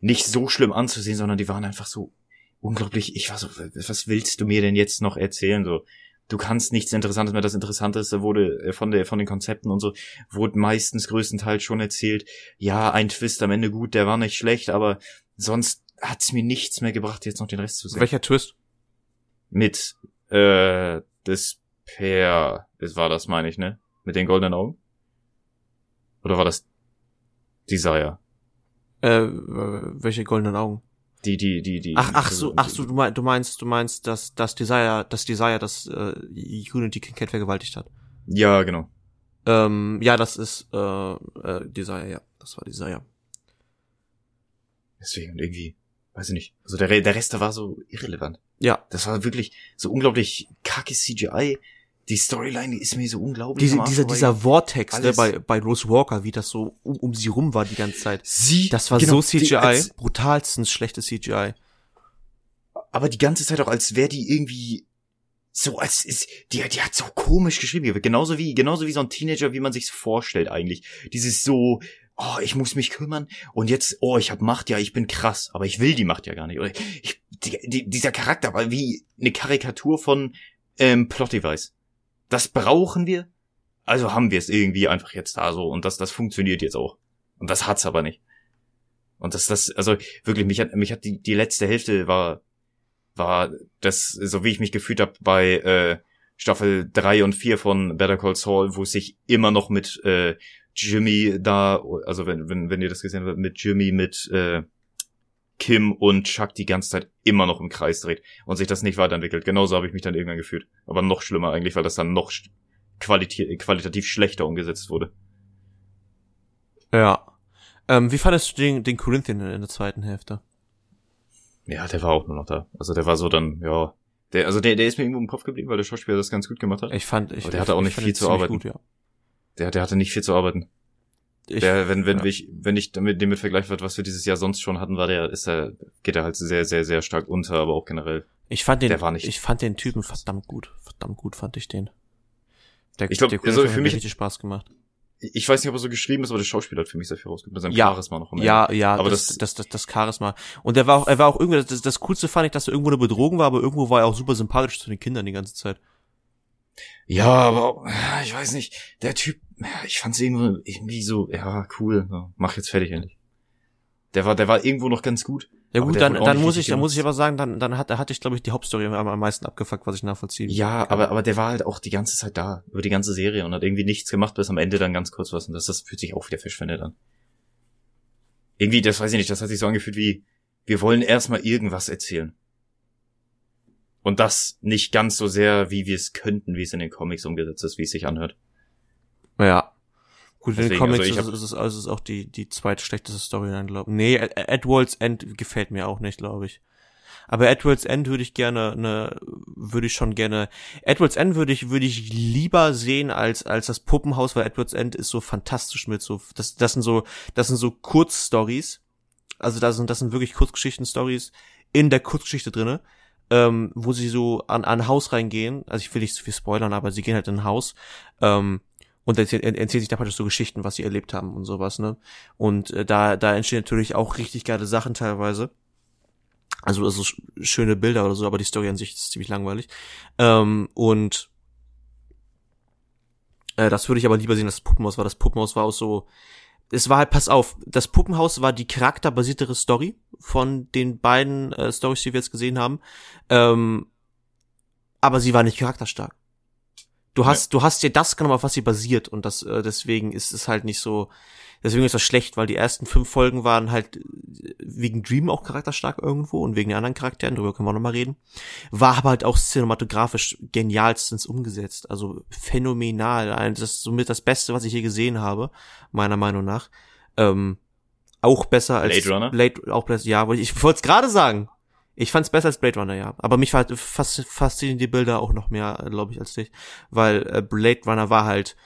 nicht so schlimm anzusehen, sondern die waren einfach so unglaublich, ich war so, was willst du mir denn jetzt noch erzählen, so? Du kannst nichts Interessantes mehr. Das Interessanteste wurde äh, von der von den Konzepten und so wurde meistens größtenteils schon erzählt. Ja, ein Twist am Ende gut, der war nicht schlecht, aber sonst hat's mir nichts mehr gebracht, jetzt noch den Rest zu sehen. Welcher Twist? Mit äh Despair, das war das, meine ich, ne? Mit den goldenen Augen? Oder war das Desire? Äh, welche goldenen Augen? Die, die, die, die. Ach, ach so, ach so, du meinst, du meinst, du meinst, dass das Desire, das Desire, das äh, Unity Cat vergewaltigt hat. Ja, genau. Ähm, ja, das ist äh, äh, Desire, ja, das war Desire. Deswegen irgendwie, weiß ich nicht. Also der, der Rest, der war so irrelevant. Ja. Das war wirklich so unglaublich kacke CGI die Storyline die ist mir so unglaublich. Diese, dieser, dieser Vortex ne, bei, bei Rose Walker, wie das so um, um sie rum war die ganze Zeit. Sie, das war genau, so CGI, als, brutalstens schlechtes CGI. Aber die ganze Zeit auch, als wäre die irgendwie so, als ist, die, die hat so komisch geschrieben, genauso wie, genauso wie so ein Teenager, wie man sich's vorstellt eigentlich. Dieses so, oh, ich muss mich kümmern und jetzt, oh, ich hab Macht, ja, ich bin krass, aber ich will die Macht ja gar nicht. Oder ich, die, die, dieser Charakter war wie eine Karikatur von ähm, Plot Device das brauchen wir, also haben wir es irgendwie einfach jetzt da so und das, das funktioniert jetzt auch. Und das hat's aber nicht. Und das, das, also wirklich, mich hat, mich hat die, die letzte Hälfte war, war das, so wie ich mich gefühlt habe bei äh, Staffel drei und vier von Better Call Saul, wo es sich immer noch mit äh, Jimmy da, also wenn, wenn, wenn ihr das gesehen habt, mit Jimmy, mit äh, Kim und Chuck die ganze Zeit immer noch im Kreis dreht und sich das nicht weiterentwickelt. Genauso habe ich mich dann irgendwann gefühlt. Aber noch schlimmer eigentlich, weil das dann noch qualita qualitativ schlechter umgesetzt wurde. Ja. Ähm, wie fandest du den, den Corinthian in der zweiten Hälfte? Ja, der war auch nur noch da. Also der war so dann, ja. Der, also der, der ist mir irgendwo im Kopf geblieben, weil der Schauspieler das ganz gut gemacht hat. Ich fand, ich, Aber der hatte auch nicht viel zu arbeiten. Gut, ja. Der, der hatte nicht viel zu arbeiten. Ich, der, wenn, wenn, ja. ich, wenn ich damit, dem mit vergleiche, was wir dieses Jahr sonst schon hatten, war der, ist er, geht er halt sehr, sehr, sehr stark unter, aber auch generell. Ich fand den, der war nicht. ich fand den Typen verdammt gut. Verdammt gut fand ich den. Der, ich glaube, also für mich richtig Spaß gemacht. Ich weiß nicht, ob er so geschrieben ist, aber der Schauspieler hat für mich sehr viel rausgegeben. Mit seinem ja, Charisma noch. Ja, ja, aber das, das, das, das, das Charisma. Und er war auch, er war auch irgendwie, das, das Coolste fand ich, dass er irgendwo eine Bedrohung war, aber irgendwo war er auch super sympathisch zu den Kindern die ganze Zeit. Ja, aber ich weiß nicht, der Typ, ich fand irgendwie, irgendwie so, ja, cool, mach jetzt fertig endlich. Der war, der war irgendwo noch ganz gut. Ja gut, dann, dann muss ich, dann muss ich aber sagen, dann, dann hat, hatte ich, glaube ich, die Hauptstory am, am meisten abgefuckt, was ich nachvollziehen Ja, kann. aber, aber der war halt auch die ganze Zeit da, über die ganze Serie und hat irgendwie nichts gemacht, bis am Ende dann ganz kurz was und das, das fühlt sich auch wieder verschwendet an. Irgendwie, das weiß ich nicht, das hat sich so angefühlt wie, wir wollen erstmal irgendwas erzählen. Und das nicht ganz so sehr, wie wir es könnten, wie es in den Comics umgesetzt ist, wie es sich anhört. Ja. Gut, in den Comics also ist, es, also ist auch die, die zweitschlechteste Storyline, glaube ich. Nee, Edwards End gefällt mir auch nicht, glaube ich. Aber Edwards End würde ich gerne, ne, würde ich schon gerne. Edwards End würde ich, würde ich lieber sehen als als das Puppenhaus, weil Edwards End ist so fantastisch mit so, das, das sind so, das sind so Kurzstories. Also das sind, das sind wirklich Kurzgeschichten-Stories in der Kurzgeschichte drinne ähm, wo sie so an, an ein Haus reingehen. Also ich will nicht zu viel spoilern, aber sie gehen halt in ein Haus. Ähm, und erzählen, erzählen sich da praktisch so Geschichten, was sie erlebt haben und sowas, ne? Und äh, da, da entstehen natürlich auch richtig geile Sachen teilweise. Also, also schöne Bilder oder so, aber die Story an sich ist ziemlich langweilig. Ähm, und äh, das würde ich aber lieber sehen, dass das Puppenhaus war. Das Puppenhaus war auch so, es war halt, pass auf, das Puppenhaus war die charakterbasiertere Story von den beiden äh, Stories, die wir jetzt gesehen haben. Ähm, aber sie war nicht charakterstark. Du hast, ja. du hast dir das genommen, auf was sie basiert und das, äh, deswegen ist es halt nicht so, deswegen ist das schlecht, weil die ersten fünf Folgen waren halt äh, wegen Dream auch charakterstark irgendwo und wegen den anderen Charakteren, darüber können wir noch mal reden. War aber halt auch cinematografisch genialstens umgesetzt, also phänomenal. Das ist somit das Beste, was ich je gesehen habe, meiner Meinung nach. Ähm, auch besser als Blade Runner. Blade, auch besser, ja, ich wollte es gerade sagen. Ich fand's besser als Blade Runner, ja. Aber mich fast faszinieren die Bilder auch noch mehr, glaube ich, als dich. Weil äh, Blade Runner war halt,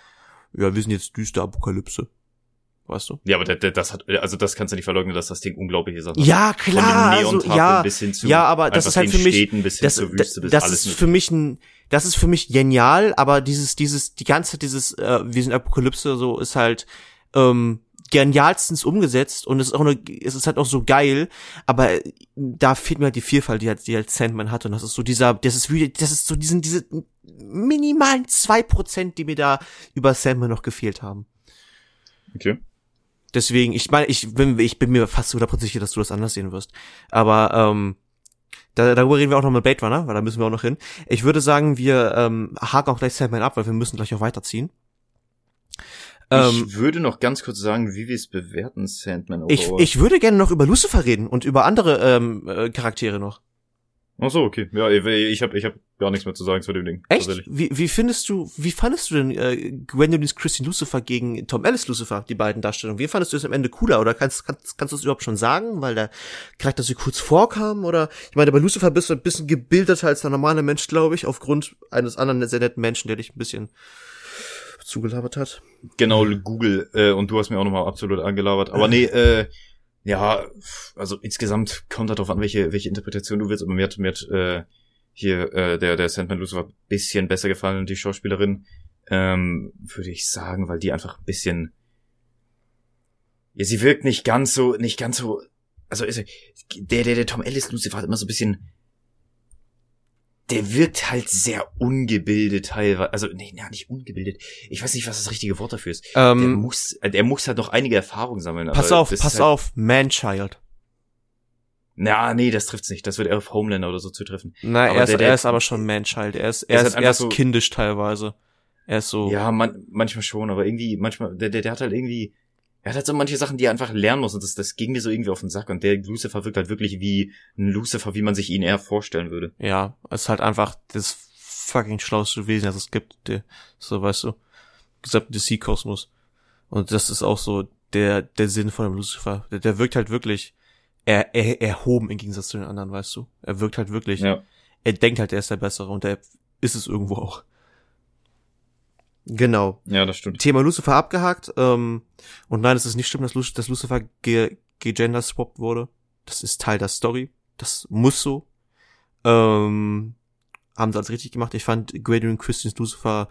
ja, wir sind jetzt düster Apokalypse. Weißt du? Ja, aber das, das hat, also das kannst du nicht verleugnen, dass das Ding unglaubliche Sachen Ja, klar. Also, ja, bis hin zu ja, aber das ist halt für mich, Städten, bis das, zur Wüste, bis das alles ist für mich ein, das ist für mich genial, aber dieses, dieses, die ganze Zeit dieses, äh, wir sind Apokalypse, so ist halt, ähm, genialstens umgesetzt und es ist auch eine, es ist halt auch so geil, aber da fehlt mir halt die Vielfalt, die halt, die halt Sandman hat und das ist so dieser, das ist wie, das ist so diesen, diese minimalen zwei Prozent, die mir da über Sandman noch gefehlt haben. Okay. Deswegen, ich meine, ich bin, ich bin mir fast hundertprozentig sicher, dass du das anders sehen wirst. Aber ähm, da, darüber reden wir auch noch mit Blade Runner, weil da müssen wir auch noch hin. Ich würde sagen, wir ähm, haken auch gleich Sandman ab, weil wir müssen gleich auch weiterziehen. Ähm, ich würde noch ganz kurz sagen, wie wir es bewerten, Sandman. Ich, ich würde gerne noch über Lucifer reden und über andere ähm, äh, Charaktere noch. Ach so, okay. Ja, ich habe ich hab gar nichts mehr zu sagen zu dem Ding. Echt? Wie, wie findest du, wie fandest du denn äh, Gwendolyn's Christine Lucifer gegen Tom Ellis Lucifer, die beiden Darstellungen? Wie fandest du es am Ende cooler? Oder kannst, kannst, kannst du es überhaupt schon sagen, weil der Charakter so kurz vorkam? Oder ich meine, bei Lucifer bist du ein bisschen gebildeter als der normale Mensch, glaube ich, aufgrund eines anderen sehr netten Menschen, der dich ein bisschen zugelabert hat. Genau, Google, äh, und du hast mir auch nochmal absolut angelabert. Aber nee, äh, ja, also insgesamt kommt halt darauf an, welche, welche Interpretation du willst, aber mir hat, mir hat äh, hier äh, der, der Sandman Lucifer ein bisschen besser gefallen, die Schauspielerin, ähm, würde ich sagen, weil die einfach ein bisschen ja, sie wirkt nicht ganz so, nicht ganz so, also ist, der, der, der Tom Ellis Lucifer hat immer so ein bisschen der wirkt halt sehr ungebildet teilweise. Also, nee, ja, nicht ungebildet. Ich weiß nicht, was das richtige Wort dafür ist. Ähm, der muss, der muss halt noch einige Erfahrungen sammeln. Pass auf, pass halt, auf, Manchild. Na, nee, das trifft's nicht. Das wird eher auf Homelander oder so zu treffen. Nein, er, ist, der, der, er ist aber schon Manchild. Er ist, er, er ist, halt er ist so, kindisch teilweise. Er ist so. Ja, man, manchmal schon, aber irgendwie, manchmal, der, der, der hat halt irgendwie, er hat halt so manche Sachen, die er einfach lernen muss und das, das ging mir so irgendwie auf den Sack und der Lucifer wirkt halt wirklich wie ein Lucifer, wie man sich ihn eher vorstellen würde. Ja, es ist halt einfach das fucking schlauste Wesen, das es gibt, der, so weißt du, gesamten DC-Kosmos. Und das ist auch so der, der Sinn von dem Lucifer. Der, der wirkt halt wirklich er, er, erhoben im Gegensatz zu den anderen, weißt du. Er wirkt halt wirklich, ja. er denkt halt, er ist der Bessere und er ist es irgendwo auch. Genau. Ja, das stimmt. Thema Lucifer abgehakt. Ähm, und nein, es ist nicht stimmt, dass, Lu dass Lucifer ge gegender swapped wurde. Das ist Teil der Story. Das muss so. Ähm, haben sie alles richtig gemacht. Ich fand Gradient Christians Lucifer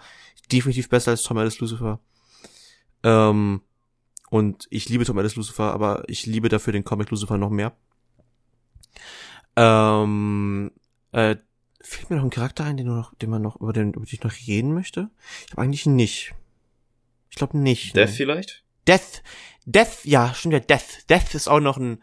definitiv besser als Tom Ellis Lucifer. Ähm, und ich liebe Tom Ellis Lucifer, aber ich liebe dafür den Comic Lucifer noch mehr. Ähm, äh, fehlt mir noch ein Charakter ein, den, noch, den man noch, über den, über den ich noch reden möchte? Ich glaube eigentlich nicht. Ich glaube nicht. Death ne? vielleicht? Death. Death, ja, stimmt ja, Death. Death ist auch noch ein,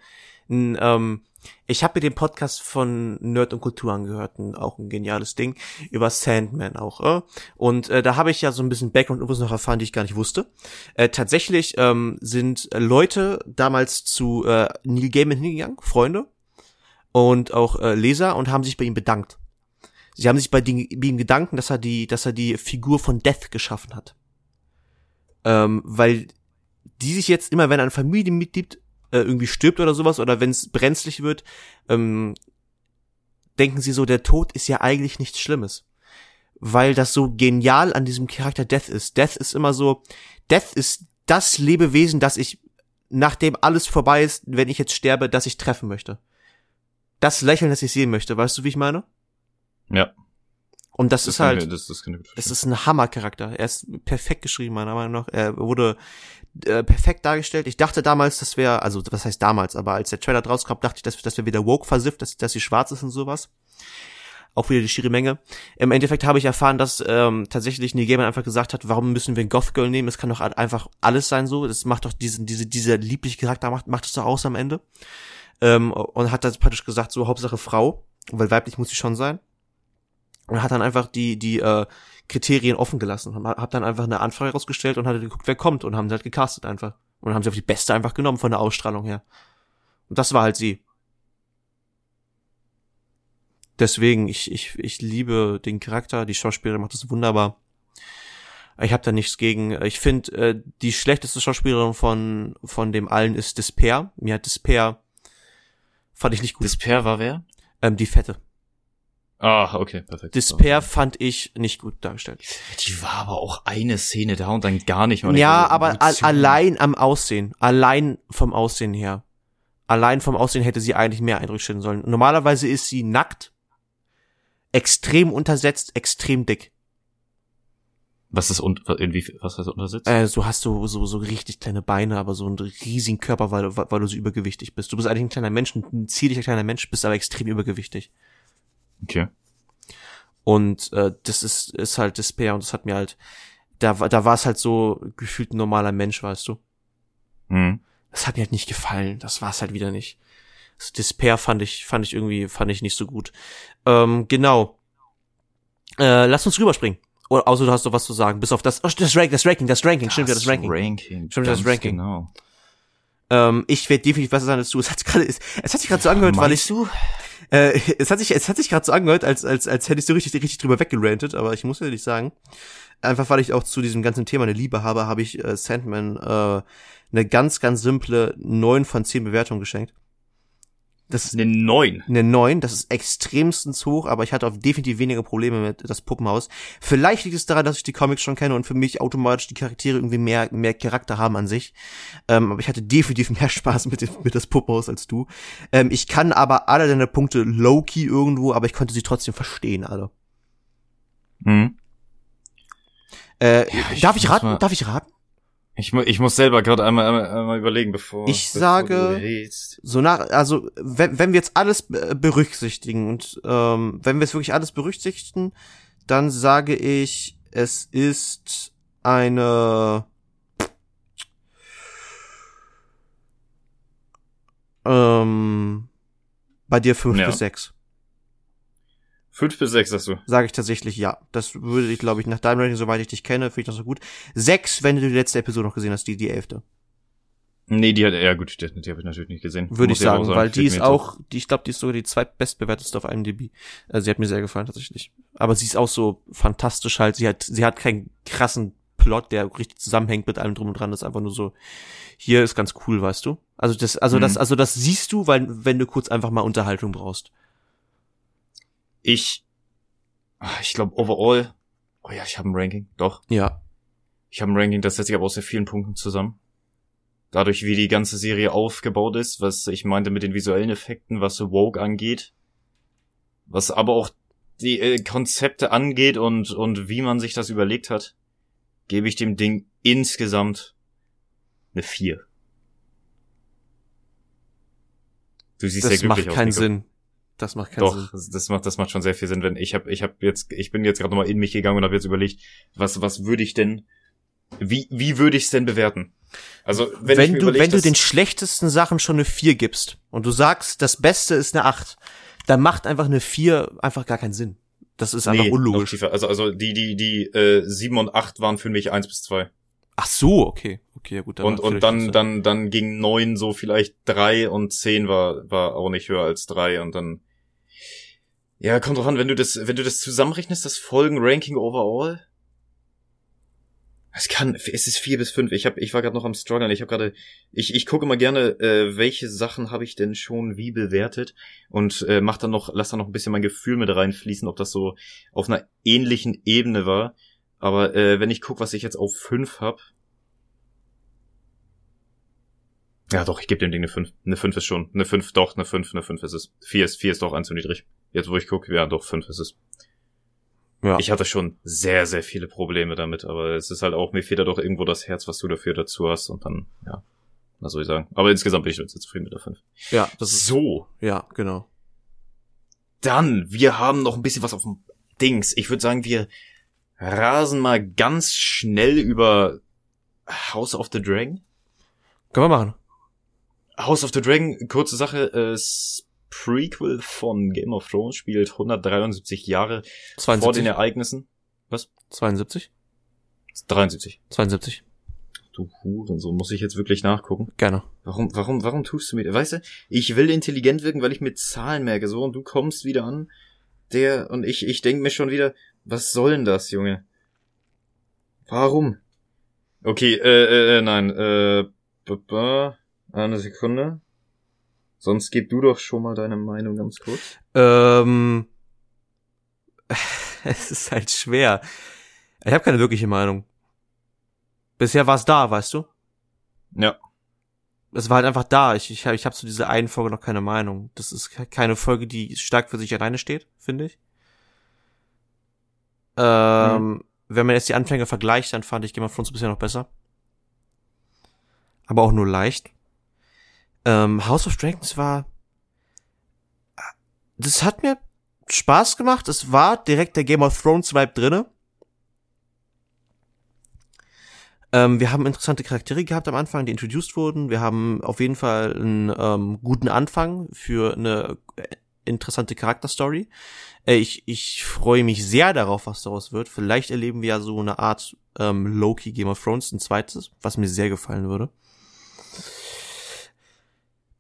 ein ähm, ich habe mir den Podcast von Nerd und Kultur angehört, ein, auch ein geniales Ding, über Sandman auch. Äh? Und äh, da habe ich ja so ein bisschen Background-Infos noch erfahren, die ich gar nicht wusste. Äh, tatsächlich ähm, sind Leute damals zu äh, Neil Gaiman hingegangen, Freunde und auch äh, Leser, und haben sich bei ihm bedankt. Sie haben sich bei, bei ihm gedanken, dass er die, dass er die Figur von Death geschaffen hat. Ähm, weil die sich jetzt immer, wenn ein Familienmitglied äh, irgendwie stirbt oder sowas oder wenn es brenzlig wird, ähm, denken sie so, der Tod ist ja eigentlich nichts Schlimmes. Weil das so genial an diesem Charakter Death ist. Death ist immer so, Death ist das Lebewesen, das ich, nachdem alles vorbei ist, wenn ich jetzt sterbe, das ich treffen möchte. Das Lächeln, das ich sehen möchte. Weißt du, wie ich meine? Ja. Und das, Das ist halt, ich- das, das es ist ein Hammercharakter. Er ist perfekt geschrieben, meiner Meinung nach. Er wurde äh, perfekt dargestellt. Ich dachte damals, das wäre, also was heißt damals, aber als der Trailer rauskam, dachte ich, dass, dass wir wieder woke versifft, dass, dass sie schwarz ist und sowas. Auch wieder die schiere Menge. Im Endeffekt habe ich erfahren, dass ähm, tatsächlich Neil Gaiman einfach gesagt hat, warum müssen wir ein Goth Girl nehmen? Es kann doch einfach alles sein so. Das macht doch diesen, diese, dieser liebliche Charakter macht, macht es doch aus am Ende. Ähm, und hat dann praktisch gesagt, so Hauptsache Frau, weil weiblich muss sie schon sein. Und hat dann einfach die, die äh, Kriterien offen gelassen. Hab, dann einfach eine Anfrage rausgestellt und hat geguckt, wer kommt und haben sie halt gecastet einfach. Und haben sie auf die Beste einfach genommen von der Ausstrahlung her. Und das war halt sie. Deswegen, ich, ich, ich liebe den Charakter, die Schauspielerin macht das wunderbar. Ich habe da nichts gegen. Ich finde, äh, die schlechteste Schauspielerin von, von dem allen ist Despair. Mir hat Despair fand ich nicht gut. Despair war wer? ähm, die Fette. Ah, okay, perfekt. Despair fand ich nicht gut dargestellt. Die war aber auch eine Szene da und dann gar nicht Ja, so, aber al allein am Aussehen, allein vom Aussehen her, allein vom Aussehen hätte sie eigentlich mehr Eindruck stellen sollen. Normalerweise ist sie nackt, extrem untersetzt, extrem dick. Was ist und irgendwie was heißt untersetzt? Äh, so hast du so so richtig kleine Beine, aber so einen riesigen Körper, weil, du- weil du so übergewichtig bist. Du bist eigentlich ein kleiner Mensch, ein zierlicher kleiner Mensch, bist aber extrem übergewichtig. Okay. Und äh, das ist ist halt Despair und das hat mir halt da war da war es halt so gefühlt ein normaler Mensch, weißt du. Mhm. das hat mir halt nicht gefallen. Das war es halt wieder nicht. Das Despair fand ich, fand ich irgendwie, fand ich nicht so gut. Ähm, genau. Äh, lass uns rüberspringen. Oder außer du hast doch was zu sagen. Bis auf das, oh, das Ranking, das Ranking, das Ranking, stimmt ja, das Ranking. Ranking. Stimmt, das ganz Ranking. Genau. Ähm, ich werde definitiv besser sein als du. Es hat sich gerade, es, es hat sich gerade so angehört, weil ich, du? Äh, es hat sich, es hat sich gerade so angehört, als, als, als hätte ich so richtig, richtig drüber weggerantet, aber ich muss ehrlich sagen, einfach weil ich auch zu diesem ganzen Thema eine Liebe habe, habe ich äh, Sandman äh, eine ganz, ganz simple 9 von 10 Bewertungen geschenkt. Das ist Eine 9. eine 9, das ist extremstens hoch, aber ich hatte auf definitiv weniger Probleme mit das Puppenhaus. Vielleicht liegt es daran, dass ich die Comics schon kenne und für mich automatisch die Charaktere irgendwie mehr, mehr Charakter haben an sich. Ähm, aber ich hatte definitiv mehr Spaß mit, dem, mit das Puppenhaus als du. Ähm, ich kann aber alle deine Punkte low-key irgendwo, aber ich konnte sie trotzdem verstehen, alle. Mhm. Äh, ich darf ich raten? Darf ich raten? Ich, mu ich muss selber gerade einmal, einmal, einmal überlegen, bevor, Ich bevor sage-. So nach, also wenn, wenn wir jetzt alles be- berücksichtigen und ähm, wenn wir es wirklich alles berücksichtigen, dann sage ich, es ist eine ähm, bei dir fünf Ja. bis sechs. 5 bis 6, sagst du. Sage ich tatsächlich ja. Das würde ich, glaube ich, nach deinem Rating, soweit ich dich kenne, finde ich das so gut. Sechs, wenn du die letzte Episode noch gesehen hast, die, die elfte. Nee, die hat, ja gut, die, die habe ich natürlich nicht gesehen. Würde ich sagen, aber weil die ist auch, die, ich glaube, die ist sogar die zweitbestbewerteste auf IMDb. Also sie hat mir sehr gefallen tatsächlich. Aber sie ist auch so fantastisch halt. Sie hat, sie hat keinen krassen Plot, der richtig zusammenhängt mit allem drum und dran. Das ist einfach nur so, hier ist ganz cool, weißt du? Also das, also Mhm. das, also das siehst du, weil, wenn du kurz einfach mal Unterhaltung brauchst. Ich, ah, ich glaube overall, oh ja, ich habe ein Ranking, doch. Ja. Ich habe ein Ranking, das setzt sich aber aus sehr vielen Punkten zusammen. Dadurch, wie die ganze Serie aufgebaut ist, was ich meinte mit den visuellen Effekten, was Woke angeht, was aber auch die äh, Konzepte angeht und, und wie man sich das überlegt hat, gebe ich dem Ding insgesamt eine 4. Du siehst das sehr glücklich macht keinen aus, Sinn. Das macht keinen Doch, Sinn. Das macht, das macht schon sehr viel Sinn, wenn ich habe, ich habe jetzt, ich bin jetzt gerade nochmal in mich gegangen und habe jetzt überlegt, was, was würde ich denn, wie, wie würde ich es denn bewerten? Also wenn, wenn du, überleg, wenn du den schlechtesten Sachen schon eine 4 gibst und du sagst, das Beste ist eine 8, dann macht einfach eine 4 einfach gar keinen Sinn. Das ist einfach nee, unlogisch. Also, also die, die, die äh, 7 und 8 waren für mich 1 bis 2. Ach so, okay. Okay, ja gut. Dann und und dann, dann, dann ging 9 so vielleicht 3 und 10 war, war auch nicht höher als 3 und dann. Ja, kommt drauf an, wenn du das, wenn du das zusammenrechnest, das Folgen-Ranking overall, es kann, es ist vier bis fünf. Ich hab, ich war gerade noch am struggeln. Ich habe gerade, ich, ich gucke mal gerne, äh, welche Sachen habe ich denn schon wie bewertet und äh, mach dann noch, lass dann noch ein bisschen mein Gefühl mit reinfließen, ob das so auf einer ähnlichen Ebene war. Aber äh, wenn ich gucke, was ich jetzt auf fünf hab, ja doch, ich gebe dem Ding eine fünf. Eine fünf ist schon, eine fünf, doch, eine fünf, eine fünf ist es. Vier ist, vier ist doch zu niedrig. Jetzt wo ich gucke, ja doch, fünf ist es. Ja. Ich hatte schon sehr, sehr viele Probleme damit, aber es ist halt auch, mir fehlt da doch irgendwo das Herz, was du dafür dazu hast und dann, ja, was soll ich sagen. Aber insgesamt bin ich jetzt zufrieden mit der 5. Ja, das ist so. Ja, genau. Dann, wir haben noch ein bisschen was auf dem Dings. Ich würde sagen, wir rasen mal ganz schnell über House of the Dragon. Können wir machen. House of the Dragon, kurze Sache, äh, Prequel von Game of Thrones spielt 173 Jahre 72. vor den Ereignissen. Was? 72? 73. 72. Du Huren, so muss ich jetzt wirklich nachgucken. Gerne. Warum, warum, warum tust du mir, weißt du, ich will intelligent wirken, weil ich mit Zahlen merke, so, und du kommst wieder an, der, und ich, ich denk mir schon wieder, was soll denn das, Junge? Warum? Okay, äh, äh, äh nein, äh, eine Sekunde. Sonst gib du doch schon mal deine Meinung ganz kurz. Ähm, es ist halt schwer. Ich habe keine wirkliche Meinung. Bisher war es da, weißt du? Ja. Es war halt einfach da. Ich, ich habe ich hab zu dieser einen Folge noch keine Meinung. Das ist keine Folge, die stark für sich alleine steht, finde ich. Ähm, mhm. Wenn man jetzt die Anfänge vergleicht, dann fand ich Game of Thrones bisher noch besser. Aber auch nur leicht. Ähm, House of Dragons war, das hat mir Spaß gemacht. Es war direkt der Game of Thrones Vibe drinne. Ähm, wir haben interessante Charaktere gehabt am Anfang, die introduced wurden. Wir haben auf jeden Fall einen ähm, guten Anfang für eine interessante Charakterstory. Äh, ich, ich freue mich sehr darauf, was daraus wird. Vielleicht erleben wir ja so eine Art ähm, Loki Game of Thrones, ein zweites, was mir sehr gefallen würde.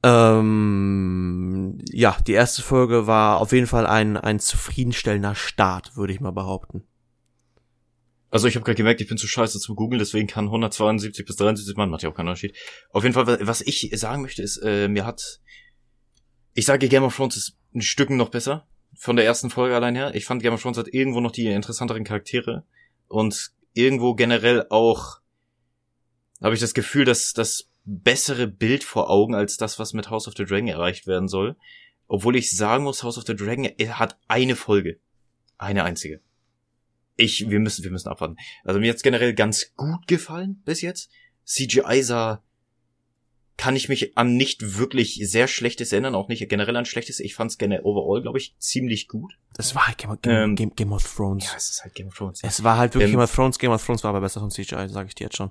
Ähm, ja, die erste Folge war auf jeden Fall ein, ein zufriedenstellender Start, würde ich mal behaupten. Also ich habe gerade gemerkt, ich bin zu scheiße zum Google, deswegen kann 172 bis 73 Mann, macht ja auch keinen Unterschied. Auf jeden Fall, was ich sagen möchte, ist, äh, mir hat, ich sage Game of Thrones ist ein Stück noch besser, von der ersten Folge allein her. Ich fand Game of Thrones hat irgendwo noch die interessanteren Charaktere und irgendwo generell auch habe ich das Gefühl, dass das bessere Bild vor Augen als das, was mit House of the Dragon erreicht werden soll. Obwohl ich sagen muss, House of the Dragon hat eine Folge. Eine einzige. Ich, wir müssen, wir müssen abwarten. Also mir hat's generell ganz gut gefallen bis jetzt. CGI sah, kann ich mich an nicht wirklich sehr schlechtes erinnern, auch nicht generell an schlechtes. Ich fand's generell overall, glaube ich, ziemlich gut. Das war halt Game, Game, ähm, Game, Game of Thrones. Ja, es ist halt Game of Thrones. Es war halt wirklich ähm, Game of Thrones. Game of Thrones war aber besser von CGI, sage ich dir jetzt schon.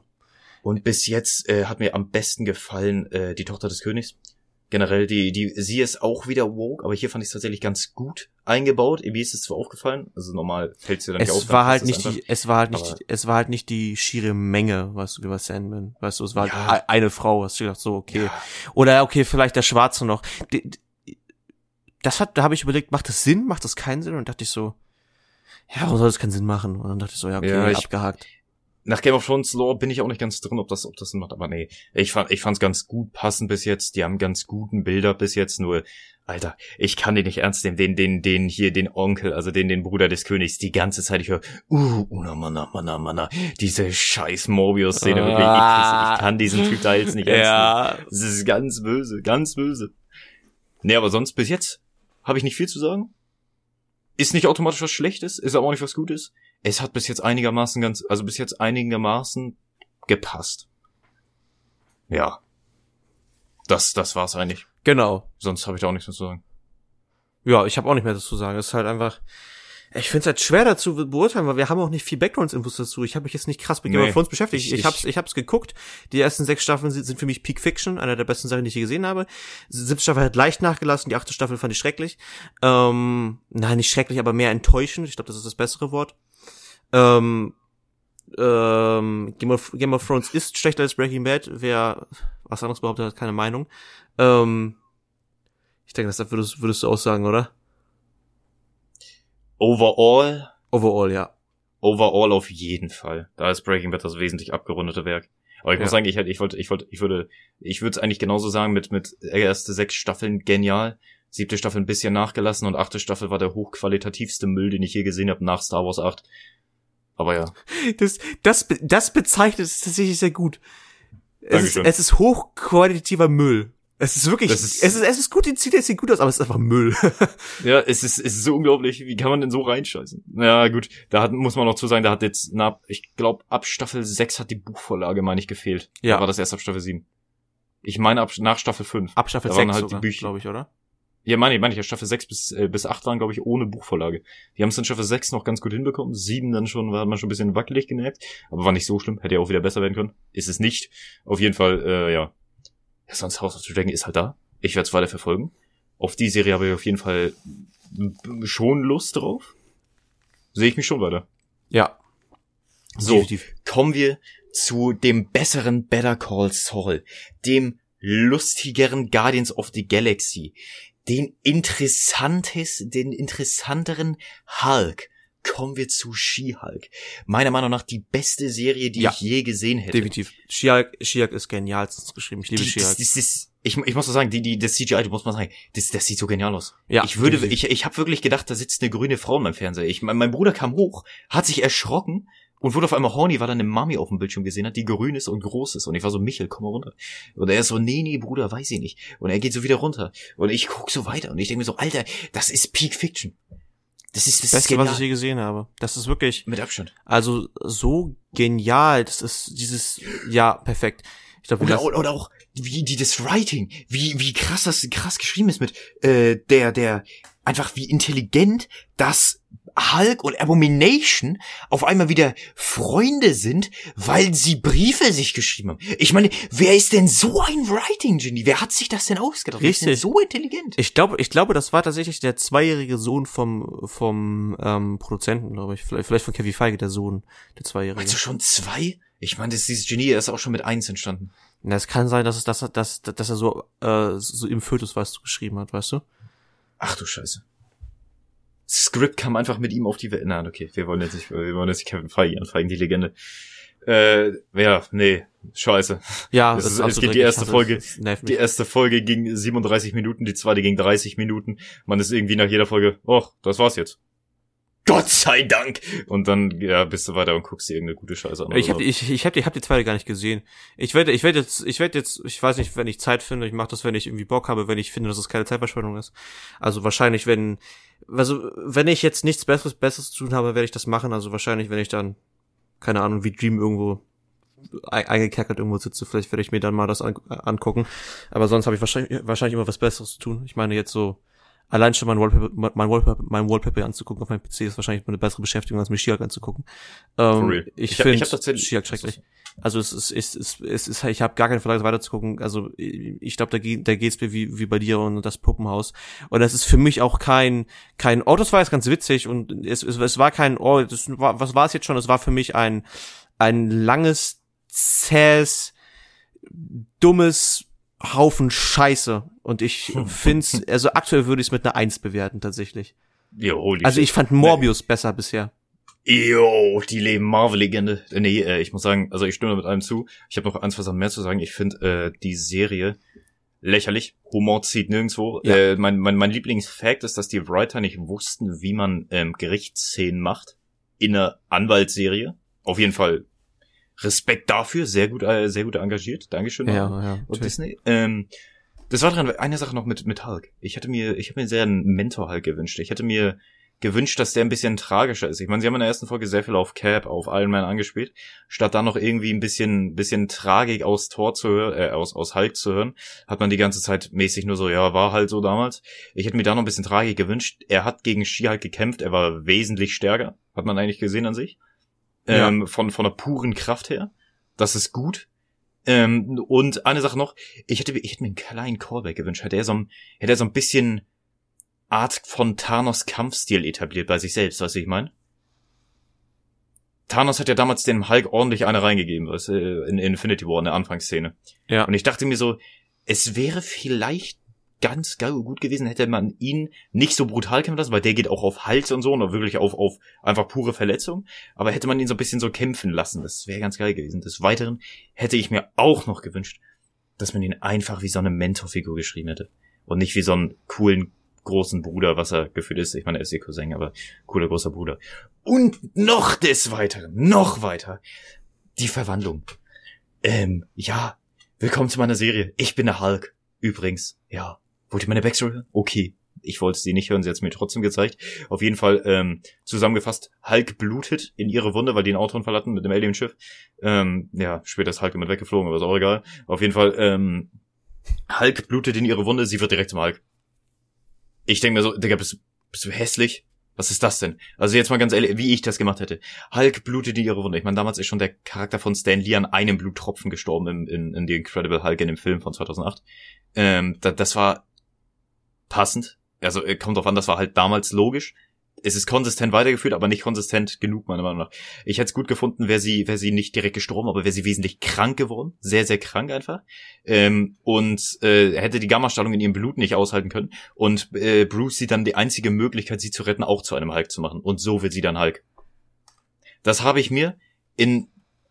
Und bis jetzt äh, hat mir am besten gefallen äh, die Tochter des Königs. Generell, die, die, sie ist auch wieder woke, aber hier fand ich es tatsächlich ganz gut eingebaut. Mir ist es zwar aufgefallen, also normal fällt sie dann nicht auf. Es war halt nicht die, es war halt nicht, es war halt nicht die schiere Menge, wie bei Sandman, weißt du, es war ja. halt eine Frau, hast du gedacht, so, okay. Ja. Oder, okay, vielleicht der Schwarze noch. Das hat, da habe ich überlegt, macht das Sinn, macht das keinen Sinn? Und dachte ich so, ja, warum soll das keinen Sinn machen? Und dann dachte ich so, ja, okay, ja, ich, abgehakt nach Game of Thrones Lore bin ich auch nicht ganz drin, ob das, ob das Sinn macht, aber nee, ich fand, ich fand's ganz gut passend bis jetzt, die haben ganz guten Bilder bis jetzt, nur Alter, ich kann den nicht ernst nehmen, den, den, den hier, den Onkel, also den, den Bruder des Königs, die ganze Zeit, ich höre, uh, una mana, mana, mana, diese scheiß Morbius-Szene, wirklich, ich, ich, kann diesen Typ da jetzt nicht ernst ja. nehmen. Das ist ganz böse, ganz böse. Nee, aber sonst bis jetzt habe ich nicht viel zu sagen. Ist nicht automatisch was Schlechtes, ist aber auch nicht was Gutes. Es hat bis jetzt einigermaßen ganz, also bis jetzt einigermaßen gepasst. Ja. Das, das war's eigentlich. Genau. Sonst habe ich da auch nichts mehr zu sagen. Ja, ich habe auch nicht mehr dazu zu sagen. Es ist halt einfach. Ich finde es halt schwer dazu beurteilen, weil wir haben auch nicht viel Background-Infos dazu. Ich habe mich jetzt nicht krass mit Game of Thrones beschäftigt. Ich, ich, hab's, ich hab's geguckt. Die ersten sechs Staffeln sind, sind für mich Peak Fiction, einer der besten Sachen, die ich je gesehen habe. Die siebte Staffel hat leicht nachgelassen, die achte Staffel fand ich schrecklich. Ähm, nein, nicht schrecklich, aber mehr enttäuschend. Ich glaube, das ist das bessere Wort. Ähm, ähm, Game, of, Game of Thrones ist schlechter als Breaking Bad. Wer was anderes behauptet, hat keine Meinung. Ähm, ich denke, das würdest, würdest du auch sagen, oder? Overall? Overall, ja. Overall auf jeden Fall. Da ist Breaking Bad das wesentlich abgerundete Werk. Aber ich ja. muss sagen, ich hätte, ich wollte, ich wollte, ich würde, ich würde es eigentlich genauso sagen mit, mit erste sechs Staffeln genial, siebte Staffel ein bisschen nachgelassen und achte Staffel war der hochqualitativste Müll, den ich je gesehen habe nach Star Wars 8. Aber ja. Das, das, das bezeichnet es tatsächlich sehr gut. Es ist, es ist hochqualitativer Müll. Es ist wirklich, ist, es ist, es ist gut, die sieht jetzt nicht gut aus, aber es ist einfach Müll. ja, es ist, es ist so unglaublich. Wie kann man denn so reinscheißen? Ja, gut. Da hat, muss man noch zu sagen, da hat jetzt, na, ich glaube, ab Staffel 6 hat die Buchvorlage, meine ich, gefehlt. Ja. Da war das erst ab Staffel 7. Ich meine, ab, nach Staffel 5. Ab Staffel da 6 halt sogar, glaube ich, oder? Ja, meine ich, meine ich, ja, Staffel 6 bis, äh, bis 8 waren, glaube ich, ohne Buchvorlage. Die haben es in Staffel 6 noch ganz gut hinbekommen. 7 dann schon, war man schon ein bisschen wackelig gemerkt. Aber war nicht so schlimm. Hätte ja auch wieder besser werden können. Ist es nicht. Auf jeden Fall, äh, ja. ja sonst House of the Dragon ist halt da. Ich werde es weiter verfolgen. Auf die Serie habe ich auf jeden Fall schon Lust drauf. Sehe ich mich schon weiter. Ja. So, Definitiv. kommen wir zu dem besseren Better Call Saul, dem lustigeren Guardians of the Galaxy, den interessantes, den interessanteren Hulk kommen wir zu She-Hulk. Meiner Meinung nach die beste Serie, die ja, ich je gesehen hätte. Definitiv. She-Hulk, She-Hulk ist genialstens geschrieben. Ich liebe She-Hulk. Ich, ich muss so sagen, die, die, das CGI, du musst mal sagen, das, das sieht so genial aus. Ja. Ich würde, definitiv. ich, ich habe wirklich gedacht, da sitzt eine grüne Frau in meinem Fernseher. Ich, mein, mein Bruder kam hoch, hat sich erschrocken und wurde auf einmal horny, weil er eine Mami auf dem Bildschirm gesehen hat, die grün ist und groß ist. Und ich war so, Michel, komm mal runter. Und er ist so, nee, nee, Bruder, weiß ich nicht. Und er geht so wieder runter. Und ich guck so weiter und ich denke mir so, Alter, das ist Peak Fiction. Das ist das Beste, was ich je gesehen habe. Das ist wirklich. Mit Abstand. Also so genial. Das ist dieses, ja, perfekt. Ich glaub, oder, oder, oder auch wie die das Writing, wie wie krass das krass geschrieben ist mit äh, der der einfach wie intelligent das Hulk und Abomination auf einmal wieder Freunde sind, weil sie Briefe sich geschrieben haben. Ich meine, wer ist denn so ein Writing Genie? Wer hat sich das denn ausgedacht? Richtig. Wer ist denn so intelligent? Ich glaube, ich glaube, das war tatsächlich der zweijährige Sohn vom vom ähm, Produzenten, glaube ich. Vielleicht, vielleicht von Kevin Feige, der Sohn, der zweijährige. Du schon zwei? Ich meine, dieses Genie ist auch schon mit eins entstanden. Na, es kann sein, dass es dass, dass, dass er so äh, so im Fötus was geschrieben hat, weißt du? Ach du Scheiße. Script kam einfach mit ihm auf die Welt. Na, okay, wir wollen jetzt nicht, wir wollen jetzt nicht Kevin Feige anfeigen, die Legende. Äh, ja, nee, scheiße. Ja, das ist, es geht die erste Folge, die erste Folge ging 37 Minuten, die zweite ging 30 Minuten. Man ist irgendwie nach jeder Folge, oh, das war's jetzt. Gott sei Dank! Und dann, ja, bist du weiter und guckst dir irgendeine gute Scheiße an. Ich hab, ich, ich hab, ich hab die zweite gar nicht gesehen. Ich werde, ich werde jetzt, ich werde jetzt, ich weiß nicht, wenn ich Zeit finde, ich mache das, wenn ich irgendwie Bock habe, wenn ich finde, dass es keine Zeitverschwendung ist. Also wahrscheinlich, wenn, also wenn ich jetzt nichts Besseres, Besseres zu tun habe, werde ich das machen. Also wahrscheinlich, wenn ich dann, keine Ahnung, wie Dream irgendwo eingekerkert irgendwo sitze, vielleicht werde ich mir dann mal das an, angucken. Aber sonst habe ich wahrscheinlich, wahrscheinlich immer was Besseres zu tun. Ich meine jetzt so, allein schon mein Wallpaper, mein Wallpaper, mein Wallpaper anzugucken auf meinem PC ist wahrscheinlich eine bessere Beschäftigung, als mir Shiak anzugucken. Ähm, ich ich finde Shiak schrecklich. Also es ist, es ist, es ist, ich habe gar keine Verlangen weiter zu gucken. Also ich glaube, da, geht, da geht's mir wie, wie bei dir und das Puppenhaus. Und das ist für mich auch kein, kein, oh, das war jetzt ganz witzig und es, es, es war kein, oh, das war, was war es jetzt schon? Es war für mich ein, ein langes, zähes, dummes Haufen Scheiße. Und ich find's, also aktuell würde ich es mit einer Eins bewerten, tatsächlich. Jo, also ich fand Morbius nee. besser bisher. Jo, die leben Marvel-Legende. Äh, nee, äh, ich muss sagen, also ich stimme mit allem zu. Ich habe noch eins was mehr zu sagen. Ich finde äh, die Serie lächerlich. Humor zieht nirgendwo. Ja. Äh, mein, mein, mein Lieblingsfact ist, dass die Writer nicht wussten, wie man ähm, Gerichtsszenen macht in einer Anwaltsserie. Auf jeden Fall Respekt dafür, sehr gut, äh, sehr gut engagiert. Dankeschön. Ja, ja, und Disney. Ähm, das war dran, eine Sache noch mit, mit Hulk. Ich hätte mir, ich habe mir sehr einen Mentor-Hulk gewünscht. Ich hätte mir gewünscht, dass der ein bisschen tragischer ist. Ich meine, sie haben in der ersten Folge sehr viel auf Cap, auf Iron Man angespielt, statt dann noch irgendwie ein bisschen, bisschen Tragik aus Tor zu hören, äh, aus, aus Hulk zu hören, hat man die ganze Zeit mäßig nur so, ja, war halt so damals. Ich hätte mir da noch ein bisschen Tragik gewünscht. Er hat gegen She-Hulk gekämpft, er war wesentlich stärker, hat man eigentlich gesehen an sich. Ähm, ja. von, von der puren Kraft her. Das ist gut. Ähm, und eine Sache noch, ich hätte, ich hätte mir einen kleinen Callback gewünscht. Hätte er so ein, hätte er so ein bisschen Art von Thanos Kampfstil etabliert bei sich selbst, weißt du, ich meine? Thanos hat ja damals dem Hulk ordentlich eine reingegeben, weißt, du, in Infinity War, in der Anfangsszene. Ja. Und ich dachte mir so, es wäre vielleicht ganz geil gut gewesen, hätte man ihn nicht so brutal kämpfen lassen, weil der geht auch auf Hals und so und wirklich auf, auf einfach pure Verletzung. Aber hätte man ihn so ein bisschen so kämpfen lassen, das wäre ganz geil gewesen. Des Weiteren hätte ich mir auch noch gewünscht, dass man ihn einfach wie so eine Mentorfigur geschrieben hätte. Und nicht wie so einen coolen großen Bruder, was er gefühlt ist. Ich meine, er ist ihr Cousin, aber cooler großer Bruder. Und noch des Weiteren, noch weiter, die Verwandlung. Ähm, ja, willkommen zu meiner Serie. Ich bin der Hulk. Übrigens, ja. Wollt ihr meine Backstory hören? Okay. Ich wollte sie nicht hören, sie hat es mir trotzdem gezeigt. Auf jeden Fall, ähm, zusammengefasst, Hulk blutet in ihre Wunde, weil die einen Autounfall hatten mit dem Alien-Schiff. Ähm, ja, später ist Hulk damit weggeflogen, aber ist auch egal. Auf jeden Fall, ähm, Hulk blutet in ihre Wunde, sie wird direkt zum Hulk. Ich denke mir so, Digga, bist, bist du hässlich? Was ist das denn? Also jetzt mal ganz ehrlich, wie ich das gemacht hätte. Hulk blutet in ihre Wunde. Ich meine, damals ist schon der Charakter von Stan Lee an einem Bluttropfen gestorben in, in, in The Incredible Hulk in dem Film von 2008. Ähm, da, das war passend. Also äh, kommt drauf an, das war halt damals logisch. Es ist konsistent weitergeführt, aber nicht konsistent genug, meiner Meinung nach. Ich hätte es gut gefunden, wäre sie, wäre sie nicht direkt gestorben, aber wäre sie wesentlich krank geworden. Sehr, sehr krank einfach. Ähm, und äh, hätte die Gamma-Strahlung in ihrem Blut nicht aushalten können. Und äh, Bruce sieht dann die einzige Möglichkeit, sie zu retten, auch zu einem Hulk zu machen. Und so wird sie dann Hulk. Das habe ich mir in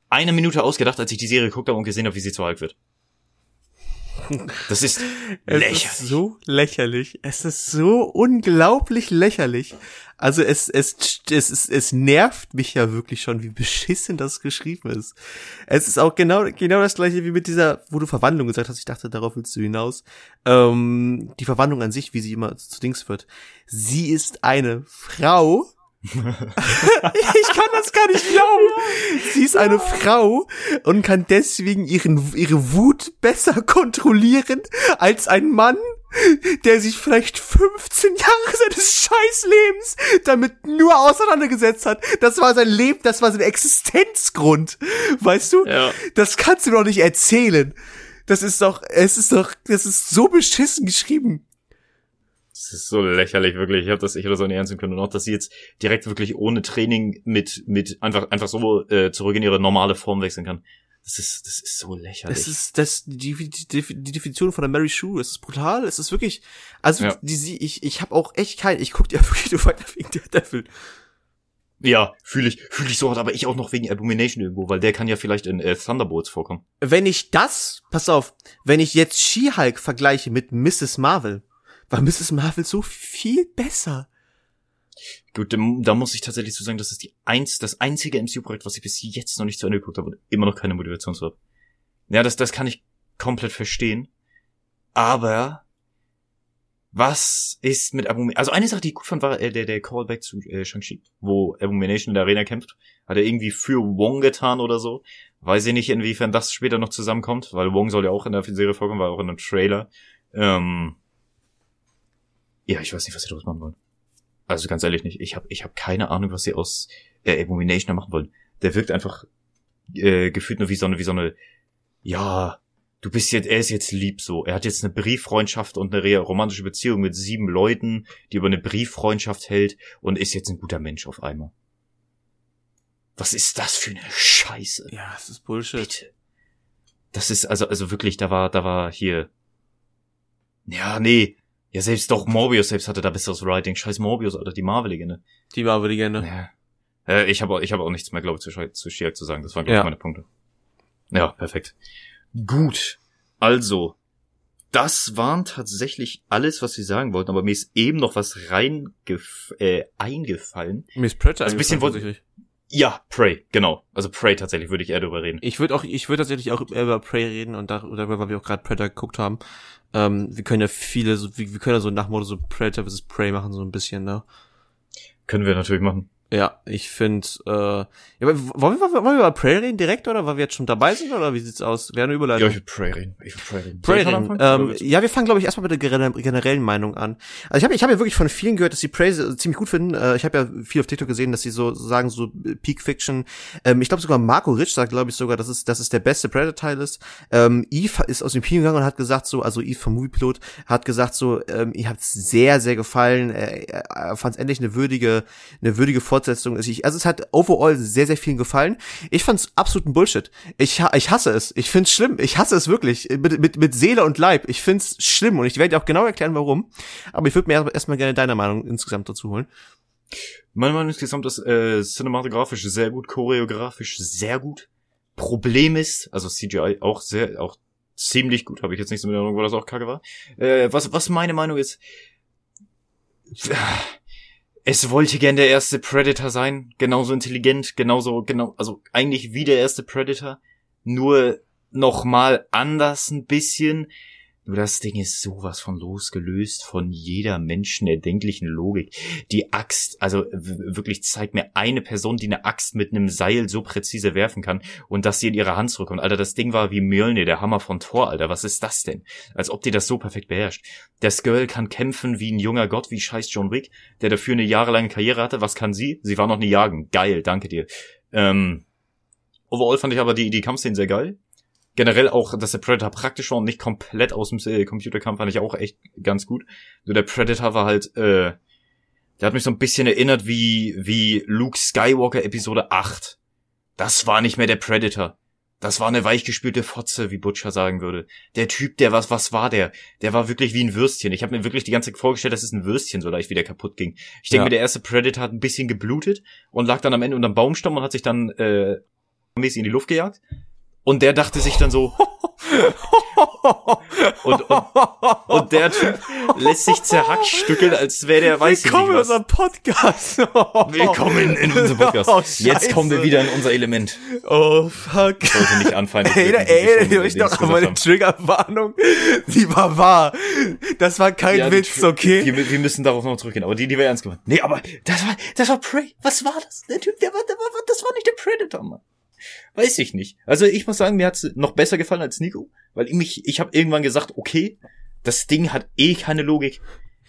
einer Minute ausgedacht, als ich die Serie geguckt habe und gesehen habe, wie sie zu Hulk wird. Das ist lächerlich. Es ist so lächerlich. Es ist so unglaublich lächerlich. Also es, es, es, es, es nervt mich ja wirklich schon, wie beschissen das geschrieben ist. Es ist auch genau, genau das gleiche wie mit dieser, wo du Verwandlung gesagt hast. Ich dachte, darauf willst du hinaus. Ähm, die Verwandlung an sich, wie sie immer zu Dings wird. Sie ist eine Frau, ich kann das gar nicht glauben. Sie ist eine Frau und kann deswegen ihren, ihre Wut besser kontrollieren als ein Mann, der sich vielleicht 15 Jahre seines Scheißlebens damit nur auseinandergesetzt hat. Das war sein Leben, das war sein Existenzgrund. Weißt du? Ja. Das kannst du doch nicht erzählen. Das ist doch, es ist doch, das ist so beschissen geschrieben. Das ist so lächerlich, wirklich. Ich habe das, ich hätte das auch nicht ernst nehmen können. Und auch, dass sie jetzt direkt wirklich ohne Training mit, mit einfach, einfach so äh, zurück in ihre normale Form wechseln kann. Das ist, das ist so lächerlich. Das ist das die, die, die Definition von der Mary Sue. Es ist brutal. Es ist wirklich. Also ja. die, sie, ich, ich habe auch echt kein. Ich guck dir wirklich nur weiter wegen der Devil. Ja, fühle ich, fühle ich so hart, aber ich auch noch wegen Abomination irgendwo, weil der kann ja vielleicht in äh, Thunderbolts vorkommen. Wenn ich das, pass auf, wenn ich jetzt She-Hulk vergleiche mit Mrs. Marvel, war Mrs. Marvel so viel besser. Gut, da muss ich tatsächlich zu sagen, das ist die eins, das einzige MCU-Projekt, was ich bis jetzt noch nicht zu Ende geguckt habe und immer noch keine Motivation zu habe. Ja, das, das kann ich komplett verstehen. Aber was ist mit Abomination? Also eine Sache, die ich gut fand, war äh, der, der Callback zu äh, Shang-Chi, wo Abomination in der Arena kämpft. Hat er irgendwie für Wong getan oder so. Weiß ich nicht, inwiefern das später noch zusammenkommt, weil Wong soll ja auch in der Serie vorkommen, war auch in einem Trailer. Ähm, ja, ich weiß nicht, was sie daraus machen wollen. Also ganz ehrlich nicht. Ich habe ich hab keine Ahnung, was sie aus äh, Abomination machen wollen. Der wirkt einfach äh, gefühlt nur wie so eine, wie so eine, ja, du bist jetzt, er ist jetzt lieb so. Er hat jetzt eine Brieffreundschaft und eine romantische Beziehung mit sieben Leuten, die über eine Brieffreundschaft hält und ist jetzt ein guter Mensch auf einmal. Was ist das für eine Scheiße? Ja, das ist Bullshit. Bitte. Das ist also also wirklich, da war da war hier. Ja, nee, ja, selbst doch Morbius selbst hatte da besseres Writing. Scheiß Morbius, Alter, die Marvel-Legende. Die Marvel-Legende. Ja. Äh, ich habe ich hab auch nichts mehr, glaube ich, zu, zu Shiak zu sagen. Das waren, glaube ich, ja. meine Punkte. Ja, perfekt. Gut. Also, das waren tatsächlich alles, was sie sagen wollten, aber mir ist eben noch was rein äh, eingefallen. Mir ist Predator also ein bisschen wollte ja, Prey, genau. Also Prey tatsächlich würde ich eher darüber reden. Ich würde auch, ich würde tatsächlich auch eher über Prey reden und darüber, weil wir auch gerade Predator geguckt haben. Ähm, wir können ja viele, so, wir, wir können ja so nach Motto so Predator vs. Prey machen, so ein bisschen, ne? Können wir natürlich machen. Ja, ich finde, äh, ja, wollen, wir, wollen wir über Prey reden direkt, oder? Weil wir jetzt schon dabei sind, oder wie sieht's aus? Wäre eine Überleitung. Ja, ich will Prey reden. Ich will Prey reden. Prey reden. Ähm, ja, wir fangen, glaube ich, erstmal mit der generellen Meinung an. Also ich habe ich hab ja wirklich von vielen gehört, dass sie Prey ziemlich gut finden. Äh, ich habe ja viel auf TikTok gesehen, dass sie so sagen, so Peak Fiction. Ähm, ich glaube sogar Marco Rich sagt, glaube ich, sogar, dass es, dass es der beste Predator-Teil ist. Ähm, Eve ist aus dem Team gegangen und hat gesagt so, also Eve vom Moviepilot hat gesagt so, ähm, ihr habt sehr, sehr gefallen. Er, er fand es endlich eine würdige, eine würdige Fortsetzung. Also ich, also es hat overall sehr, sehr vielen gefallen. Ich fand's absoluten Bullshit. Ich, ich hasse es. Ich find's schlimm. Ich hasse es wirklich. Mit, mit, mit Seele und Leib. Ich find's schlimm und ich werde dir auch genau erklären, warum. Aber ich würde mir erstmal gerne deine Meinung insgesamt dazu holen. Meine Meinung insgesamt ist äh, cinematografisch sehr gut, choreografisch sehr gut. Problem ist, also CGI auch sehr, auch ziemlich gut, habe ich jetzt nicht so mit Erinnerung, wo das auch kacke war. Äh, was, was meine Meinung ist, es wollte gern der erste Predator sein, genauso intelligent, genauso, genau, also eigentlich wie der erste Predator, nur noch mal anders ein bisschen. Nur das Ding ist sowas von losgelöst von jeder menschenerdenklichen Logik. Die Axt, also wirklich zeigt mir eine Person, die eine Axt mit einem Seil so präzise werfen kann und dass sie in ihre Hand zurückkommt. Alter, das Ding war wie Mjölnir, der Hammer von Thor, Alter. Was ist das denn? Als ob die das so perfekt beherrscht. Das Girl kann kämpfen wie ein junger Gott, wie scheiß John Wick, der dafür eine jahrelange Karriere hatte. Was kann sie? Sie war noch nie jagen. Geil, danke dir. Ähm, overall fand ich aber die, die Kampfszenen sehr geil generell auch, dass der Predator praktisch war und nicht komplett aus dem äh, Computerkampf, fand ich auch echt ganz gut. Nur der Predator war halt, äh, der hat mich so ein bisschen erinnert wie, wie Luke Skywalker Episode 8. Das war nicht mehr der Predator. Das war eine weichgespülte Fotze, wie Butcher sagen würde. Der Typ, der was, was war der? Der war wirklich wie ein Würstchen. Ich habe mir wirklich die ganze Zeit vorgestellt, dass es ein Würstchen so leicht wieder kaputt ging. Ich denke ja. mir, der erste Predator hat ein bisschen geblutet und lag dann am Ende unterm Baumstamm und hat sich dann äh, mäßig in die Luft gejagt. Und der dachte sich dann so. und, und, und der Typ lässt sich zerhackstückeln, als wäre der weiß Willkommen in unserem Podcast. Willkommen in unserem Podcast. Oh, Jetzt kommen wir wieder in unser Element. Oh fuck. Ich sollte nicht anfangen. Ey, ey, ey, ich doch an meine Triggerwarnung. Die war wahr. Das war kein ja, Witz, okay? Wir, wir, müssen darauf noch zurückgehen. Aber die, die war ernst gemeint. Nee, aber das war, das war Prey. Was war das? Der Typ, der war, der war, das war nicht der Predator, Mann. Weiß ich nicht. Also ich muss sagen, mir hat's noch besser gefallen als Nico, weil ich mich, ich habe irgendwann gesagt, okay, das Ding hat eh keine Logik.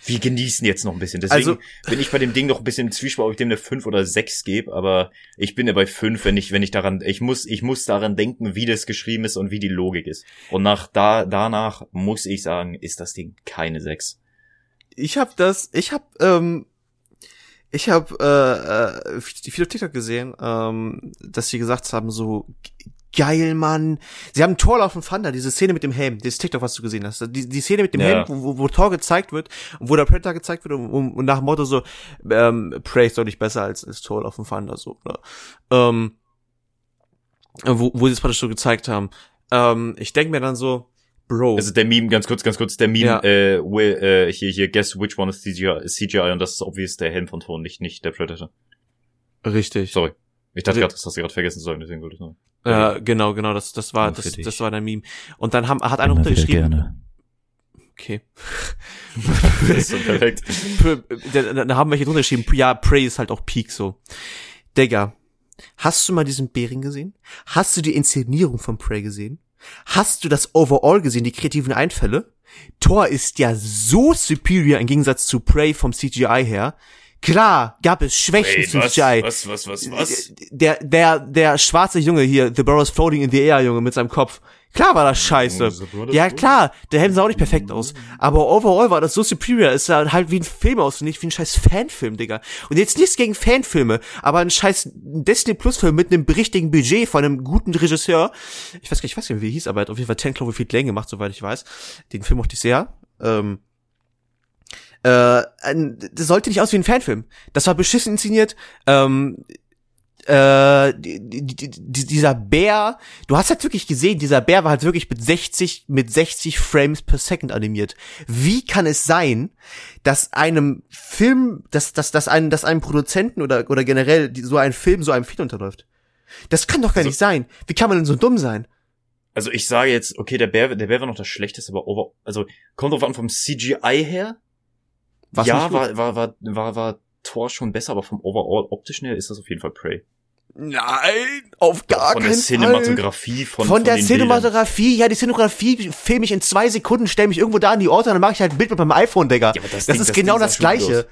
Wir genießen jetzt noch ein bisschen. Deswegen also, bin ich bei dem Ding noch ein bisschen im Zwiespalt, ob ich dem eine 5 oder 6 gebe, aber ich bin ja bei 5, wenn ich, wenn ich daran, ich muss, ich muss daran denken, wie das geschrieben ist und wie die Logik ist. Und nach da, danach muss ich sagen, ist das Ding keine 6. Ich habe das, ich habe ähm, ich habe äh, äh, viel auf TikTok gesehen, ähm, dass sie gesagt haben, so geil, Mann. Sie haben Torlauf von Thunder, diese Szene mit dem Helm, dieses TikTok, was du gesehen hast. Die, die Szene mit dem ja. Helm, wo, wo, Tor gezeigt wird und wo der Predator gezeigt wird und, und, und nach dem Motto so, ähm, Prey ist doch nicht besser als, als Torlauf von Thunder, so, ne? Ähm, wo, wo sie es praktisch so gezeigt haben. Ähm, ich denke mir dann so, Bro. Also der Meme, ganz kurz, ganz kurz, der Meme, ja. äh, will, äh, hier, hier, guess which one is CGI, CGI und das ist obvious der Helm von Thor, nicht, nicht der Predator. Richtig. Sorry. Ich dachte gerade, das hast du gerade vergessen zu sagen, deswegen wollte ich noch. Ja, genau, genau, das, das war, das, das war der Meme. Und dann haben, hat einer untergeschrieben. Gerne. Okay. das ist so perfekt. Dann haben wir hier drunter geschrieben, ja, Prey ist halt auch Peak so. Digga, hast du mal diesen Bären gesehen? Hast du die Inszenierung von Prey gesehen? Hast du das Overall gesehen, die kreativen Einfälle? Thor ist ja so superior im Gegensatz zu Prey vom CGI her. Klar, gab es Schwächen Wait, zum was, CGI. Was, was, was, was? Der, der, der schwarze Junge hier, The Burrows Floating in the Air Junge mit seinem Kopf. Klar war das scheiße. Ja, klar, der Helm sah auch nicht perfekt aus. Aber overall war das so superior. Es sah halt wie ein Film aus und nicht wie ein scheiß Fanfilm, Digga. Und jetzt nichts gegen Fanfilme, aber ein scheiß Destiny Plus Film mit einem richtigen Budget von einem guten Regisseur. Ich weiß gar nicht, ich weiß gar nicht, wie er hieß, aber er hat auf jeden Fall 10 Cloverfield Lane gemacht, soweit ich weiß. Den Film mochte ich sehr. Ähm, äh, das sollte nicht aus wie ein Fanfilm. Das war beschissen inszeniert. Ähm, äh, die, die, die, dieser Bär, du hast halt wirklich gesehen, dieser Bär war halt wirklich mit 60, mit 60 Frames per Second animiert. Wie kann es sein, dass einem Film, dass, dass, dass einem, dass einem Produzenten oder, oder generell so ein Film so einem Feed unterläuft? Das kann doch gar also, nicht sein. Wie kann man denn so dumm sein? Also ich sage jetzt, okay, der Bär, der Bär war noch das Schlechteste, aber over, also kommt drauf an vom CGI her. Was ja, war, war, war, war, war Tor schon besser, aber vom Overall optischen her ist das auf jeden Fall Prey. Nein, auf gar keinen Fall. Von der Cinematografie, von, von, von der Cinematografie, ja, die Cinematografie filme ich in zwei Sekunden, stelle mich irgendwo da an die Orte und dann mache ich halt ein Bild mit meinem iPhone, Digga. Ja, das, das Ding, ist das genau Ding das Gleiche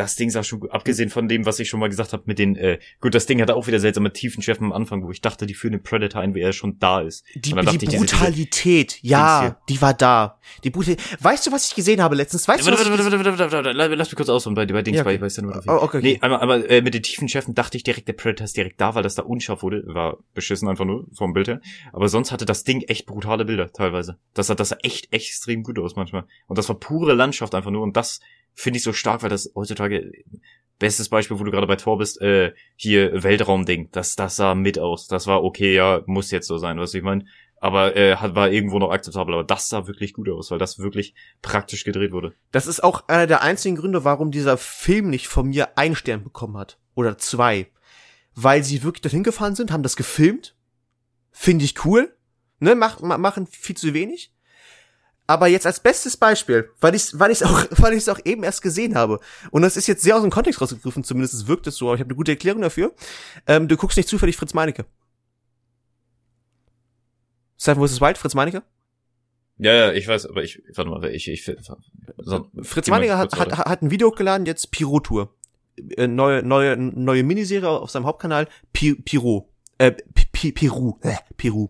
das Ding sah schon. Abgesehen von dem, was ich schon mal gesagt habe mit den, äh, gut, das Ding hatte auch wieder seltsame Tiefenschärfen am Anfang, wo ich dachte, die führen den Predator ein, wie er schon da ist. Die, die Brutalität, diese, diese ja, die war da. Die Brutalität. Weißt du, was ich gesehen habe letztens? Weißt du, was warte, warte, warte, warte, warte, warte, lass mich kurz ausholen bei, bei Dings, ja, okay. bei, bei Stand oh, okay, Nee, einmal, aber äh, mit den Tiefenschärfen dachte ich direkt, der Predator ist direkt da, weil das da unscharf wurde. War beschissen einfach nur vom Bild her. Aber sonst hatte das Ding echt brutale Bilder teilweise. Das sah, das sah echt, echt extrem gut aus manchmal. Und das war pure Landschaft einfach nur. Und das finde ich so stark, weil das heutzutage bestes Beispiel, wo du gerade bei Tor bist, äh, hier Weltraumding, das, das sah mit aus. Das war okay, ja, muss jetzt so sein, was ich meine. Aber äh, hat, war irgendwo noch akzeptabel, aber das sah wirklich gut aus, weil das wirklich praktisch gedreht wurde. Das ist auch einer der einzigen Gründe, warum dieser Film nicht von mir einen Stern bekommen hat. Oder zwei. Weil sie wirklich dorthin gefahren sind, haben das gefilmt. Finde ich cool. Ne, mach, machen viel zu wenig. Aber jetzt als bestes Beispiel, weil ich weil ich auch weil ich es auch eben erst gesehen habe und das ist jetzt sehr aus dem Kontext rausgegriffen, zumindest wirkt es so, aber ich habe eine gute Erklärung dafür. Ähm, du guckst nicht zufällig Fritz Meinecke. Seven vs. Wild, Fritz Meinecke? Ja, ja, ich weiß, aber ich, warte mal, ich, ich, so, Fritz Meinecke hat, hat, hat ein Video hochgeladen, jetzt Piro-Tour. Äh, neue, neue, neue Miniserie auf seinem Hauptkanal, Piro, äh, Piru, äh, Piru,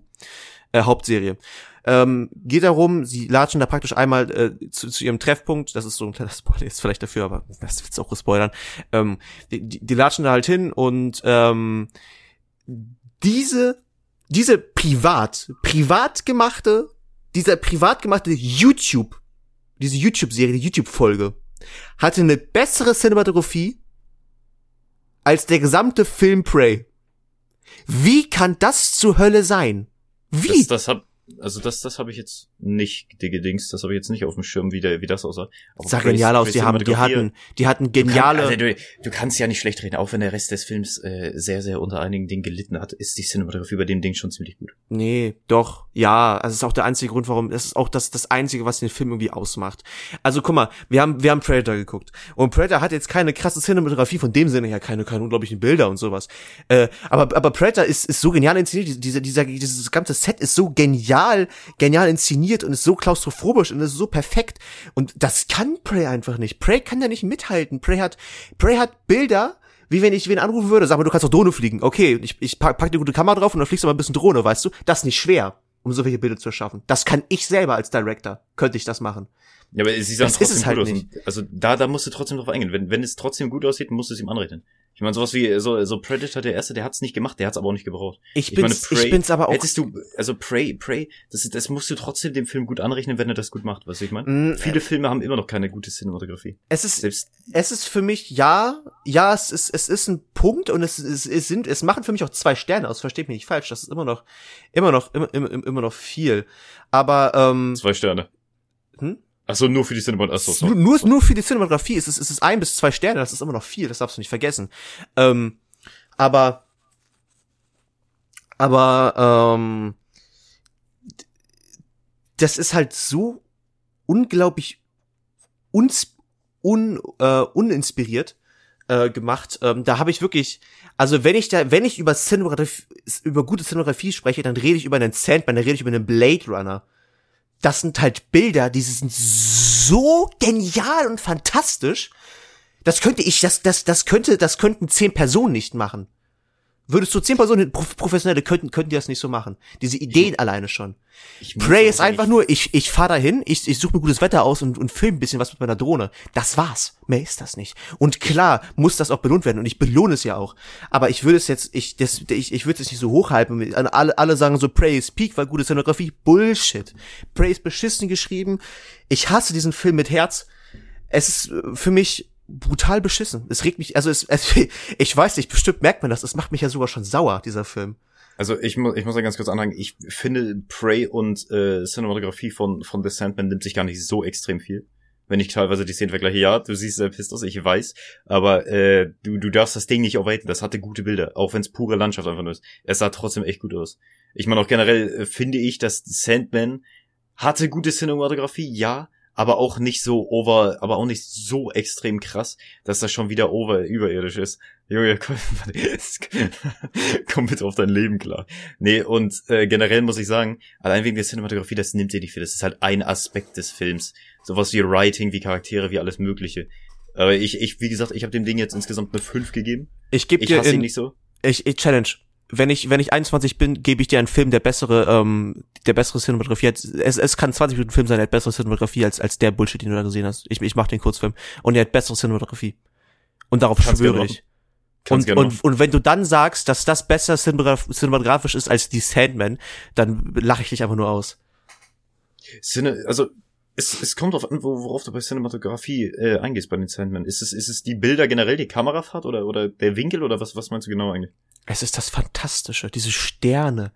äh, Hauptserie. Ähm, geht darum, sie latschen da praktisch einmal äh, zu, zu ihrem Treffpunkt, das ist so ein kleiner Spoiler jetzt vielleicht dafür, aber das wird's auch spoilern. Ähm, die, die, die latschen da halt hin und ähm, diese diese privat privat gemachte dieser privat gemachte YouTube diese YouTube Serie die YouTube Folge hatte eine bessere Cinematografie als der gesamte Film Prey. Wie kann das zur Hölle sein? Wie? Das, das hab, also das, das habe ich jetzt nicht gedings, das habe ich jetzt nicht auf dem Schirm, wie, der, wie das aussah. Aber sah genial aus, die haben, die hatten, die hatten geniale. Du, kann, also du, du, kannst ja nicht schlecht reden, auch wenn der Rest des Films äh, sehr, sehr unter einigen Dingen gelitten hat, ist die Cinematografie bei dem Ding schon ziemlich gut. Nee, doch, ja, also ist auch der einzige Grund, warum, das ist auch das, das einzige, was den Film irgendwie ausmacht. Also guck mal, wir haben, wir haben Predator geguckt und Predator hat jetzt keine krasse Cinematografie von dem Sinne her, keine, keine unglaublichen Bilder und sowas. Äh, aber, aber Predator ist, ist so genial inszeniert, dieser, dieser, dieses ganze Set ist so genial, genial inszeniert und ist so klaustrophobisch und ist so perfekt. Und das kann Prey einfach nicht. Prey kann da nicht mithalten. Prey hat, Prey hat Bilder, wie wenn ich wen anrufen würde, sag mal, du kannst doch Drohne fliegen. Okay, ich, ich pack, pack eine gute Kamera drauf und dann fliegst du mal ein bisschen Drohne, weißt du? Das ist nicht schwer, um so welche Bilder zu erschaffen. Das kann ich selber als Director, könnte ich das machen. Ja, aber sie sagen trotzdem ist es halt nicht. Also da, da musst du trotzdem drauf eingehen. Wenn, wenn es trotzdem gut aussieht, musst du es ihm anrechnen. Ich meine, sowas wie so, so Predator, der erste, der hat's nicht gemacht, der hat's aber auch nicht gebraucht. Ich, ich bin's, meine, Prey, ich bin's aber auch. Hättest du, also Prey, Prey, das, das musst du trotzdem dem Film gut anrechnen, wenn er das gut macht, was ich meine. Mm, Viele äh, Filme haben immer noch keine gute Cinematografie. Es ist, Selbst es ist für mich, ja, ja, es ist, es ist ein Punkt und es, es, es sind, es machen für mich auch zwei Sterne aus, versteht mich nicht falsch, das ist immer noch, immer noch, immer, immer, immer noch viel. Aber, ähm. Zwei Sterne. Hm? Achso, nur für die Cinematografie. Nur, nur, nur für die Cinematografie ist es, ist es ein bis zwei Sterne, das ist immer noch viel, das darfst du nicht vergessen. Ähm, aber, aber, ähm, das ist halt so unglaublich uns, un, äh, uninspiriert äh, gemacht. Ähm, da habe ich wirklich, also wenn ich da, wenn ich über Cinematografie, über gute Cinematografie spreche, dann rede ich über einen Sandman, dann rede ich über einen Blade Runner. Das sind halt Bilder, die sind so genial und fantastisch, das könnte ich, das, das, das könnte, das könnten zehn Personen nicht machen. Würdest du zehn Personen, Professionelle könnten, könnten die das nicht so machen. Diese Ideen ich, alleine schon. Prey ist einfach nur, ich, ich fahr dahin, ich, ich suche mir gutes Wetter aus und, und film ein bisschen was mit meiner Drohne. Das war's. Mehr ist das nicht. Und klar, muss das auch belohnt werden und ich belohne es ja auch. Aber ich würde es jetzt, ich, das, ich, ich würde es nicht so hochhalten. Alle, alle sagen so, Prey ist Peak, weil gute Szenografie. Bullshit. Prey ist beschissen geschrieben. Ich hasse diesen Film mit Herz. Es ist für mich brutal beschissen. Es regt mich, also es, es, ich weiß nicht, bestimmt merkt man das, es macht mich ja sogar schon sauer, dieser Film. Also ich muss, ich muss ja ganz kurz anhängen, ich finde Prey und äh, Cinematografie von, von The Sandman nimmt sich gar nicht so extrem viel. Wenn ich teilweise die Szenen vergleiche, ja, du siehst sehr pisst aus, ich weiß, aber äh, du, du darfst das Ding nicht overraten, das hatte gute Bilder, auch wenn es pure Landschaft einfach nur ist. Es sah trotzdem echt gut aus. Ich meine auch generell äh, finde ich, dass Sandman hatte gute Cinematografie, ja, aber auch nicht so over, aber auch nicht so extrem krass, dass das schon wieder over überirdisch ist. Junge, komm, komm bitte auf dein Leben klar. Nee, und äh, generell muss ich sagen, allein wegen der Cinematografie, das nimmt dir nicht viel. Das ist halt ein Aspekt des Films. Sowas wie Writing, wie Charaktere, wie alles mögliche. Aber ich, ich, wie gesagt, ich habe dem Ding jetzt insgesamt eine 5 gegeben. Ich gebe dir in, ihn nicht so. Ich, ich challenge wenn ich, wenn ich 21 bin, gebe ich dir einen Film, der bessere, ähm, der bessere Cinematografie hat. Es, es kann 20 Minuten Film sein, der hat bessere Cinematografie als, als der Bullshit, den du da gesehen hast. Ich, ich mach den Kurzfilm. Und der hat bessere Cinematografie. Und darauf Kannst schwöre ich. Und, und, und wenn du dann sagst, dass das besser cinematografisch ist als die Sandman, dann lache ich dich einfach nur aus. Cine, also es, es kommt drauf an, worauf du bei Cinematografie äh, eingehst bei den Sandman. Ist es, ist es die Bilder generell, die Kamerafahrt oder, oder der Winkel oder was, was meinst du genau eigentlich? Es ist das Fantastische, diese Sterne,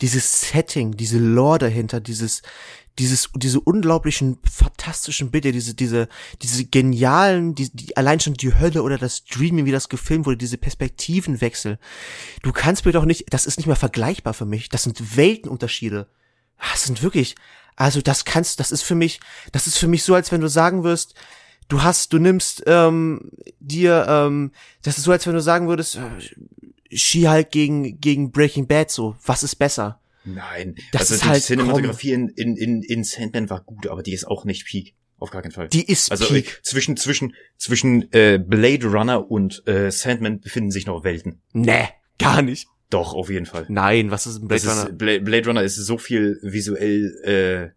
dieses Setting, diese Lore dahinter, dieses, dieses, diese unglaublichen, fantastischen Bilder, diese, diese, diese genialen, die, die, allein schon die Hölle oder das Dreaming, wie das gefilmt wurde, diese Perspektivenwechsel. Du kannst mir doch nicht, das ist nicht mehr vergleichbar für mich. Das sind Weltenunterschiede. Das sind wirklich, also das kannst, das ist für mich, das ist für mich so, als wenn du sagen wirst, du hast, du nimmst ähm, dir, ähm, das ist so, als wenn du sagen würdest, äh, She-Hulk gegen gegen Breaking Bad so, was ist besser? Nein, das also ist die halt Cinematografie in, in, in, in Sandman war gut, aber die ist auch nicht Peak. Auf gar keinen Fall. Die ist also Peak. Äh, zwischen zwischen zwischen äh, Blade Runner und äh, Sandman befinden sich noch Welten. Nee, gar nicht. Doch, auf jeden Fall. Nein, was ist ein Blade Runner? Ist, Blade Runner ist so viel visuell äh,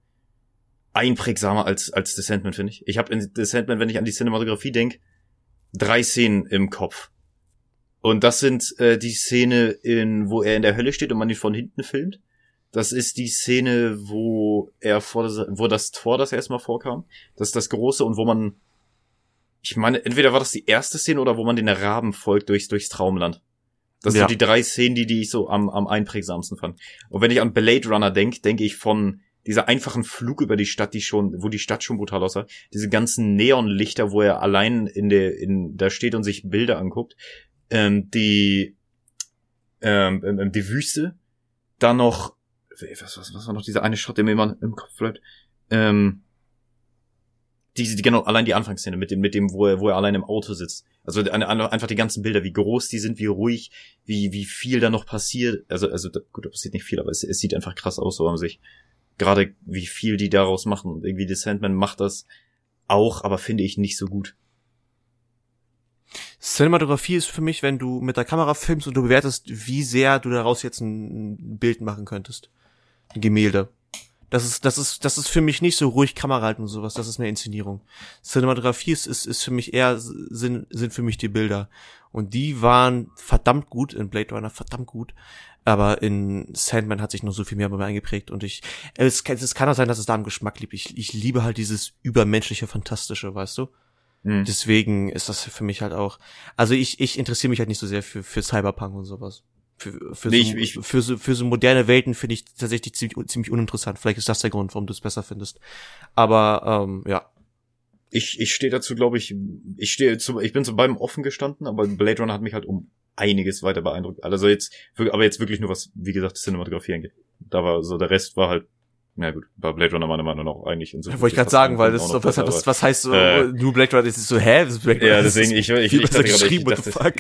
einprägsamer als als The Sandman, finde ich. Ich habe in The Sandman, wenn ich an die Cinematografie denk, drei Szenen im Kopf. Und das sind äh, die Szene, in wo er in der Hölle steht und man ihn von hinten filmt. Das ist die Szene, wo er vor das, wo das Tor das erstmal vorkam. Das ist das große und wo man ich meine, entweder war das die erste Szene oder wo man den Raben folgt durchs durchs Traumland. Das ja. sind so die drei Szenen, die, die ich so am, am einprägsamsten fand. Und wenn ich an Blade Runner denke, denke ich von dieser einfachen Flug über die Stadt, die schon, wo die Stadt schon brutal aussah, diese ganzen Neonlichter, wo er allein in der, in, da steht und sich Bilder anguckt, ähm, die, ähm, ähm, ähm die Wüste, dann noch, was, was, was war noch dieser eine Shot, der mir immer im Kopf bleibt, ähm, die, die, genau, allein die Anfangsszene mit dem, mit dem, wo er, wo er allein im Auto sitzt. Also einfach die ganzen Bilder, wie groß die sind, wie ruhig, wie, wie viel da noch passiert. Also, also, gut, da passiert nicht viel, aber es, es sieht einfach krass aus, so an sich. Gerade wie viel die daraus machen. Und irgendwie The Sandman macht das auch, aber finde ich nicht so gut. Cinematografie ist für mich, wenn du mit der Kamera filmst und du bewertest, wie sehr du daraus jetzt ein Bild machen könntest. Ein Gemälde. Das ist, das ist, das ist für mich nicht so ruhig Kamera halten und sowas, das ist mehr Inszenierung. Cinematografie ist, ist, ist für mich eher, sind, sind für mich die Bilder. Und die waren verdammt gut in Blade Runner, verdammt gut. Aber in Sandman hat sich noch so viel mehr bei mir eingeprägt und ich, es, es kann auch sein, dass es da am Geschmack liegt. Ich, ich liebe halt dieses übermenschliche, fantastische, weißt du? Mhm. Deswegen ist das für mich halt auch, also ich, ich interessiere mich halt nicht so sehr für, für Cyberpunk und sowas für, für, nee, so, ich, ich, für, so, für so moderne Welten finde ich tatsächlich ziemlich, ziemlich uninteressant. Vielleicht ist das der Grund, warum du es besser findest. Aber ähm, ja. Ich, ich stehe dazu, glaube ich, ich stehe zu, ich bin zu beidem offen gestanden, aber Blade Runner hat mich halt um einiges weiter beeindruckt. Also jetzt, aber jetzt wirklich nur was, wie gesagt, Cinematografie angeht. Da war so, der Rest war halt na gut, bei Blade Runner meiner Meinung nach eigentlich in so. Wollte ich gerade sagen, weil das ist so, was, was, was heißt so, äh, nur Blade Runner, das ist so, hä? Das ist Blade Runner, ja, deswegen, ich, ich, ich, dachte gerade, ich dachte, fuck?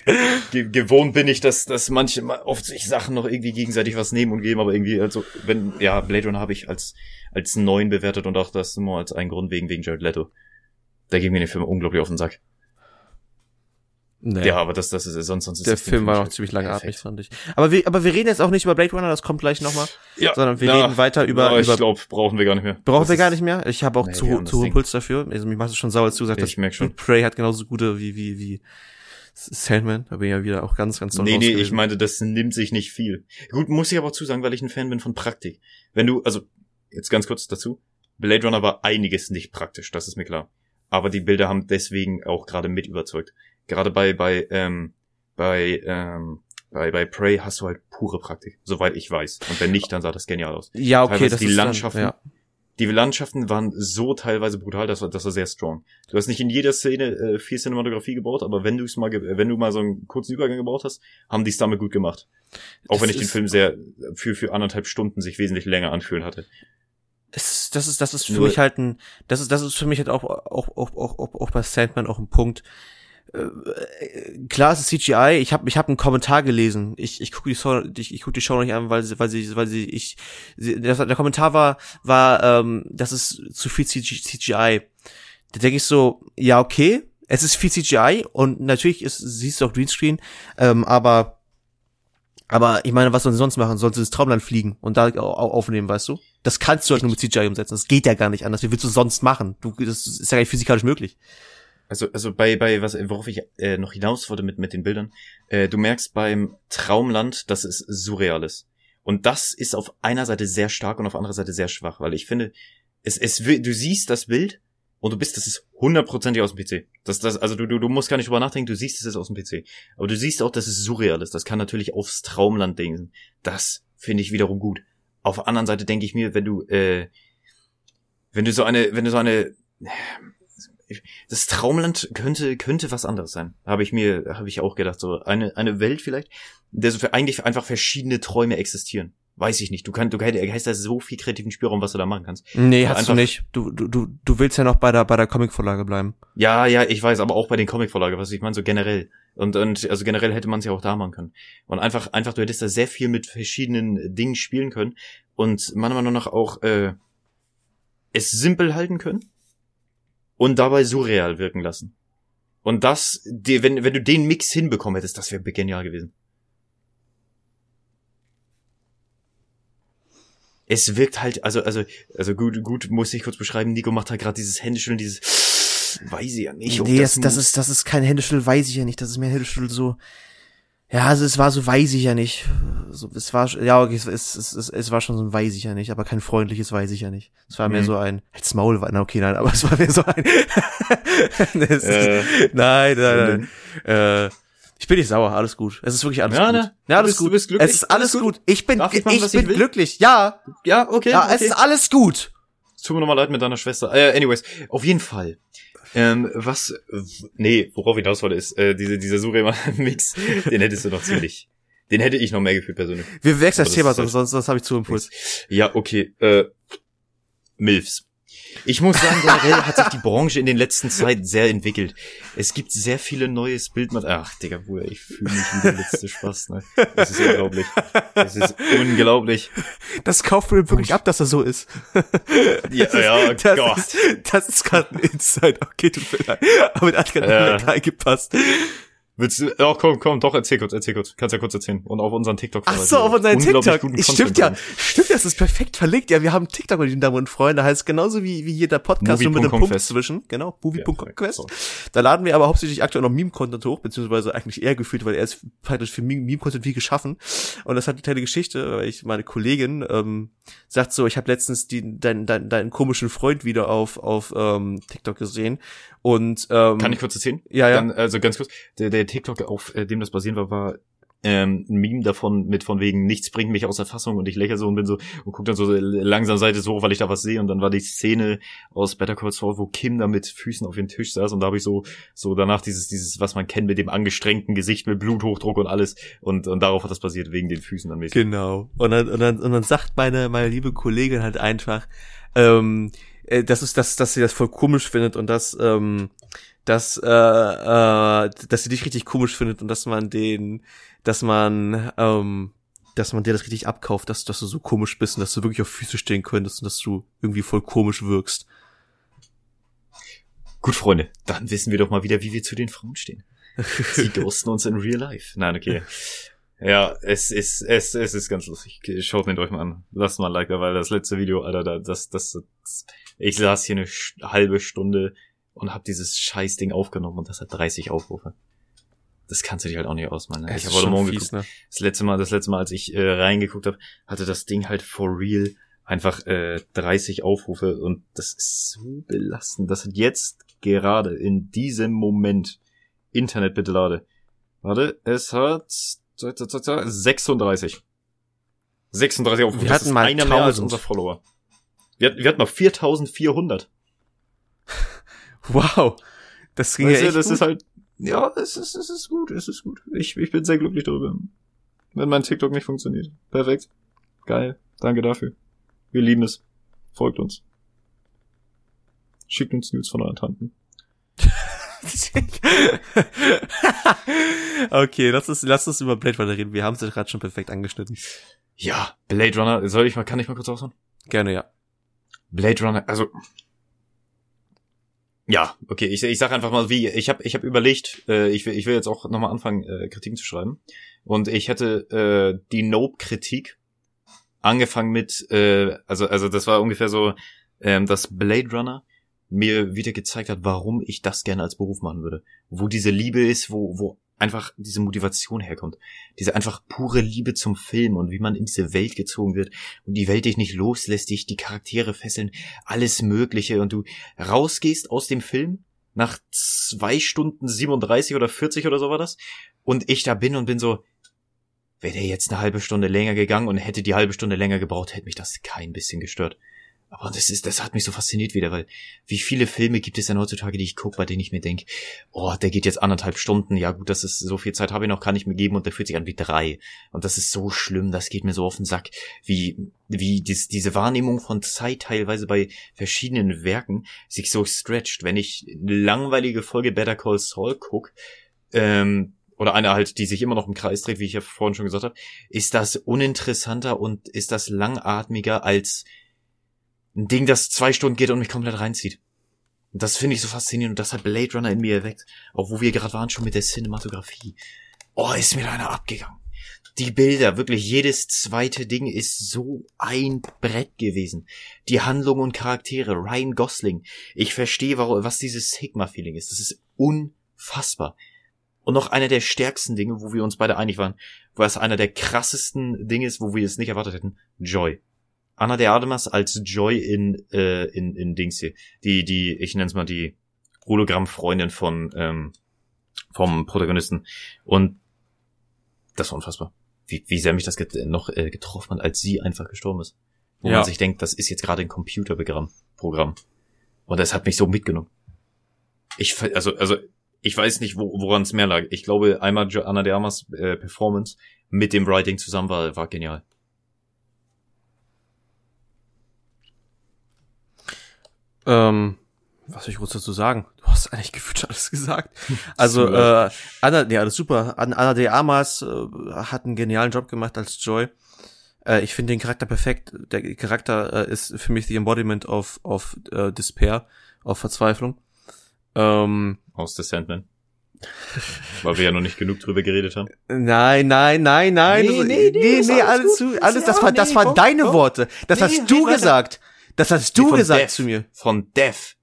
gewohnt bin ich, dass, dass manche oft sich Sachen noch irgendwie gegenseitig was nehmen und geben, aber irgendwie, also, wenn, ja, Blade Runner habe ich als, als neun bewertet und auch das nur als einen Grund wegen, wegen Jared Leto. Da ging mir den Film unglaublich auf den Sack. Nee. Ja, aber das, das ist sonst, sonst ist Der Film war noch ziemlich langatmig, fand ich. Aber wir, aber wir reden jetzt auch nicht über Blade Runner, das kommt gleich nochmal. Ja. Sondern wir ja, reden weiter über. Aber ich glaube, brauchen wir gar nicht mehr. Brauchen das wir gar nicht mehr. Ich habe auch nee, zu, zu hohen Puls dafür. Also mich macht es schon sauer, als du gesagt hast, ich merk schon. Prey hat genauso gute wie, wie, wie Sandman. Da bin ich ja wieder auch ganz, ganz Nee, nee, ich meinte, das nimmt sich nicht viel. Gut, muss ich aber auch zusagen, weil ich ein Fan bin von Praktik. Wenn du, also, jetzt ganz kurz dazu. Blade Runner war einiges nicht praktisch, das ist mir klar. aber die Bilder haben deswegen auch gerade mit überzeugt. Gerade bei, bei, ähm, bei, ähm, bei, bei Prey hast du halt pure Praktik, soweit ich weiß. Und wenn nicht, dann sah das genial aus. Ja, okay, Teilweise das die ist Landschaften, dann, ja. Die Landschaften waren so teilweise brutal, das war, das war sehr strong. Du hast nicht in jeder Szene äh, viel Cinematografie gebaut, aber wenn du es mal, wenn du mal so einen kurzen Übergang gebaut hast, haben die es damit gut gemacht. Auch das wenn ich den Film sehr für für anderthalb Stunden sich wesentlich länger anfühlen hatte. Es, das ist das ist für Nur, mich halt ein das ist das ist für mich halt auch auch auch auch, auch, auch bei Sandman auch ein Punkt äh, klar es ist CGI. Ich habe ich hab einen Kommentar gelesen. Ich ich gucke die Show ich, ich guck die Show nicht an, weil sie weil sie weil sie ich sie, der, der Kommentar war war ähm, das ist zu viel CGI. Da denke ich so, ja okay, es ist viel CGI und natürlich ist siehst du auch Greenscreen, ähm, aber aber ich meine, was sollen sie sonst machen? Sollen sie ins Traumland fliegen und da aufnehmen, weißt du? Das kannst du halt nur mit CGI umsetzen. Das geht ja gar nicht anders. Wie willst du sonst machen? Du, das ist ja gar nicht physikalisch möglich. Also, also bei, bei was, worauf ich äh, noch hinaus wollte mit, mit den Bildern, äh, du merkst beim Traumland, dass es surreal ist. Und das ist auf einer Seite sehr stark und auf anderer Seite sehr schwach, weil ich finde, es, es, du siehst das Bild und du bist, das ist hundertprozentig aus dem PC. Das, das, also du, du, du musst gar nicht drüber nachdenken, du siehst, es ist aus dem PC. Aber du siehst auch, dass es surreal ist. Das kann natürlich aufs Traumland denken. Das finde ich wiederum gut. Auf der anderen Seite denke ich mir, wenn du, äh, wenn du so eine, wenn du so eine, das Traumland könnte könnte was anderes sein. Habe ich mir habe ich auch gedacht so eine eine Welt vielleicht, in der so für eigentlich einfach verschiedene Träume existieren. Weiß ich nicht. Du kannst du hast da so viel kreativen Spielraum, was du da machen kannst. Nee, hast du nicht. Du du du du willst ja noch bei der bei der Comicvorlage bleiben. Ja, ja, ich weiß, aber auch bei den Comicvorlagen, was ich meine so generell. Und und also generell hätte man es ja auch da machen können. Und einfach einfach du hättest da sehr viel mit verschiedenen Dingen spielen können und meiner Meinung nach auch äh, es simpel halten können und dabei surreal wirken lassen. Und das, die, wenn, wenn du den Mix hinbekommen hättest, das wäre genial gewesen. Es wirkt halt, also, also, also gut, gut, muss ich kurz beschreiben, Nico macht halt gerade dieses Händeschütteln, dieses, weiß ich ja nicht. Nee, das, das, ist, das ist kein Händeschütteln, weiß ich ja nicht, das ist mehr Händeschütteln so, ja, also es war so weiß ich ja nicht. So, es war ja okay, es, es, es, es war schon so ein weiß ich ja nicht, aber kein freundliches weiß ich ja nicht. Es war mhm. mehr so ein als Maul war na okay, nein, aber es war mehr so ein es, äh, Nein, nein, nein. Äh, ich bin nicht sauer, alles gut. Es ist wirklich alles ja, gut. Ne? Ja, alles bist, gut. Du bist glücklich. Es ist alles, alles gut. gut. Ich bin ich, machen, ich bin ich glücklich. Ja. Ja, okay. Ja, okay. es ist alles gut. Es tut mir nochmal leid mit deiner Schwester. Äh, anyways, auf jeden Fall. Ähm, was, nee, worauf ich hinaus wollte, ist, äh, diese, dieser Surema-Mix, den hättest du noch ziemlich, den hätte ich noch mehr gefühlt persönlich. Wir wechseln das Thema, sonst, sonst, sonst habe ich zu Impuls. Ja, okay, äh, Milfs. Ich muss sagen, generell hat sich die Branche in den letzten Zeiten sehr entwickelt. Es gibt sehr viele neues Bildmaterial. Ach, Digga, Bruder, ich fühle mich wie der letzte Spaß, ne? Das ist unglaublich. Das ist unglaublich. Das kauft mir wirklich ab, dass er so ist. Ja, ja, das Gott. Ist, das ist gerade ein Insight. Okay, tut mir leid. Aber der hat gerade äh. reingepasst. Willst du, oh, komm, komm, doch, erzähl kurz, erzähl kurz. Kannst ja kurz erzählen. Und auf unseren TikTok. Ach so, auf unseren TikTok. Stimmt ja, stimmt, das ist perfekt verlegt. Ja, wir haben TikTok, meine Damen und Freunde. Heißt genauso wie, wie jeder Podcast, nur mit einem Punkt zwischen. Genau, movie.com-quest. Ja, da laden wir aber hauptsächlich aktuell noch Meme-Content hoch, beziehungsweise eigentlich eher gefühlt, weil er ist praktisch für Meme-Content wie geschaffen. Und das hat eine kleine Geschichte, weil ich, meine Kollegin, ähm, sagt so, ich habe letztens die, deinen, deinen, deinen komischen Freund wieder auf, auf ähm, TikTok gesehen und ähm, kann ich kurz erzählen? Ja, ja. Dann, also ganz kurz, der, der TikTok, auf äh, dem das basieren war, war ähm, ein Meme davon mit von wegen nichts bringt mich aus der Fassung und ich lächle so und bin so und guck dann so langsam Seite so, weil ich da was sehe und dann war die Szene aus Better Call Saul, wo Kim da mit Füßen auf den Tisch saß und da habe ich so so danach dieses dieses was man kennt mit dem angestrengten Gesicht mit Bluthochdruck und alles und und darauf hat das basiert wegen den Füßen dann mäßig. Genau. Und dann und dann und dann sagt meine meine liebe Kollegin halt einfach ähm, äh, das ist das dass sie das voll komisch findet und dass ähm, dass äh, äh, dass sie dich richtig komisch findet und dass man den, dass man ähm, dass man dir das richtig abkauft, dass, dass du so komisch bist und dass du wirklich auf Füße stehen könntest und dass du irgendwie voll komisch wirkst. Gut, Freunde, dann wissen wir doch mal wieder, wie wir zu den Frauen stehen. Sie ghosten uns in real life. Nein, okay. Ja, es ist, es, es ist ganz lustig. Schaut mir euch mal an. Lasst mal ein Like da, weil das letzte Video, Alter, das, das, das ich saß hier eine halbe Stunde und habe dieses Scheißding aufgenommen und das hat 30 Aufrufe. Das kannst du dich halt auch nicht ausmalen. Ne? Ich habe heute Morgen fies, geguckt. Ne? Das letzte Mal, das letzte Mal, als ich äh, reingeguckt habe, hatte das Ding halt for real einfach äh, 30 Aufrufe und das ist so belastend. Das hat jetzt gerade in diesem Moment Internet bitte lade. Warte, es hat 36. 36 Aufrufe. Wir hatten mal einer 1000. mehr als unser Follower. Wir, wir hatten mal 4400. Wow. Das ging Weißt ja echt das gut. ist halt, ja, es ist, es ist gut, es ist gut. Ich, ich bin sehr glücklich darüber. Wenn mein TikTok nicht funktioniert. Perfekt. Geil. Danke dafür. Wir lieben es. Folgt uns. Schickt uns News von euren Tanten. okay, lass uns, lass uns über Blade Runner reden. Wir haben es ja gerade schon perfekt angeschnitten. Ja, Blade Runner, soll ich mal, kann ich mal kurz aushauen? Gerne, ja. Blade Runner, also ja, okay, ich, ich sag einfach mal, wie ich habe ich hab überlegt, äh, ich will ich will jetzt auch nochmal anfangen äh, Kritiken zu schreiben und ich hätte äh, die Nope Kritik angefangen mit äh, also also das war ungefähr so ähm, dass Blade Runner mir wieder gezeigt hat, warum ich das gerne als Beruf machen würde, wo diese Liebe ist, wo wo einfach diese Motivation herkommt, diese einfach pure Liebe zum Film und wie man in diese Welt gezogen wird und die Welt dich nicht loslässt, dich die Charaktere fesseln, alles Mögliche und du rausgehst aus dem Film nach zwei Stunden 37 oder 40 oder so war das und ich da bin und bin so, wäre der jetzt eine halbe Stunde länger gegangen und hätte die halbe Stunde länger gebraucht, hätte mich das kein bisschen gestört. Aber das ist, das hat mich so fasziniert wieder, weil wie viele Filme gibt es denn heutzutage, die ich gucke, bei denen ich mir denke, oh, der geht jetzt anderthalb Stunden, ja gut, das ist so viel Zeit habe ich noch, kann ich mir geben und der fühlt sich an wie drei. Und das ist so schlimm, das geht mir so auf den Sack, wie, wie dies, diese Wahrnehmung von Zeit teilweise bei verschiedenen Werken sich so stretcht. Wenn ich eine langweilige Folge Better Call Saul guck, ähm, oder eine halt, die sich immer noch im Kreis dreht, wie ich ja vorhin schon gesagt habe, ist das uninteressanter und ist das langatmiger als ein Ding, das zwei Stunden geht und mich komplett reinzieht. Und das finde ich so faszinierend und das hat Blade Runner in mir erweckt. Auch wo wir gerade waren, schon mit der Cinematografie. Oh, ist mir da einer abgegangen. Die Bilder, wirklich jedes zweite Ding ist so ein Brett gewesen. Die Handlung und Charaktere, Ryan Gosling. Ich verstehe, was dieses Sigma-Feeling ist. Das ist unfassbar. Und noch einer der stärksten Dinge, wo wir uns beide einig waren, wo es einer der krassesten Dinge ist, wo wir es nicht erwartet hätten, Joy. Anna de Armas als Joy in, äh, in, in Dings hier. Die, die, ich nenne es mal die Hologramm-Freundin von, ähm, vom Protagonisten. Und das war unfassbar. Wie, wie sehr mich das get noch äh, getroffen hat, als sie einfach gestorben ist. Wo Ja. man sich denkt, das ist jetzt gerade ein Computerprogramm. Programm. Und das hat mich so mitgenommen. Ich, also, also, ich weiß nicht, wo, woran es mehr lag. Ich glaube, einmal Anna de Armas äh, Performance mit dem Writing zusammen war, war genial. Ähm, was soll ich kurz dazu sagen? Du hast eigentlich gefühlt schon alles gesagt. Also, äh, Anna, ja, alles super. An- Anna de Armas äh, hat einen genialen Job gemacht als Joy. Äh, ich finde den Charakter perfekt. Der Charakter äh, ist für mich the embodiment of, of äh, Despair, auf Verzweiflung. Ähm, Aus The Sandman. Weil wir ja noch nicht genug drüber geredet haben. Nein, nein, nein, nein. Nee, das, nee, nee, nee, nee, alles alles alles, das Ja, war, das nee, waren komm, deine komm. Worte. Das Nee, hast du gesagt. Das hast du gesagt Death. zu mir. Von Death.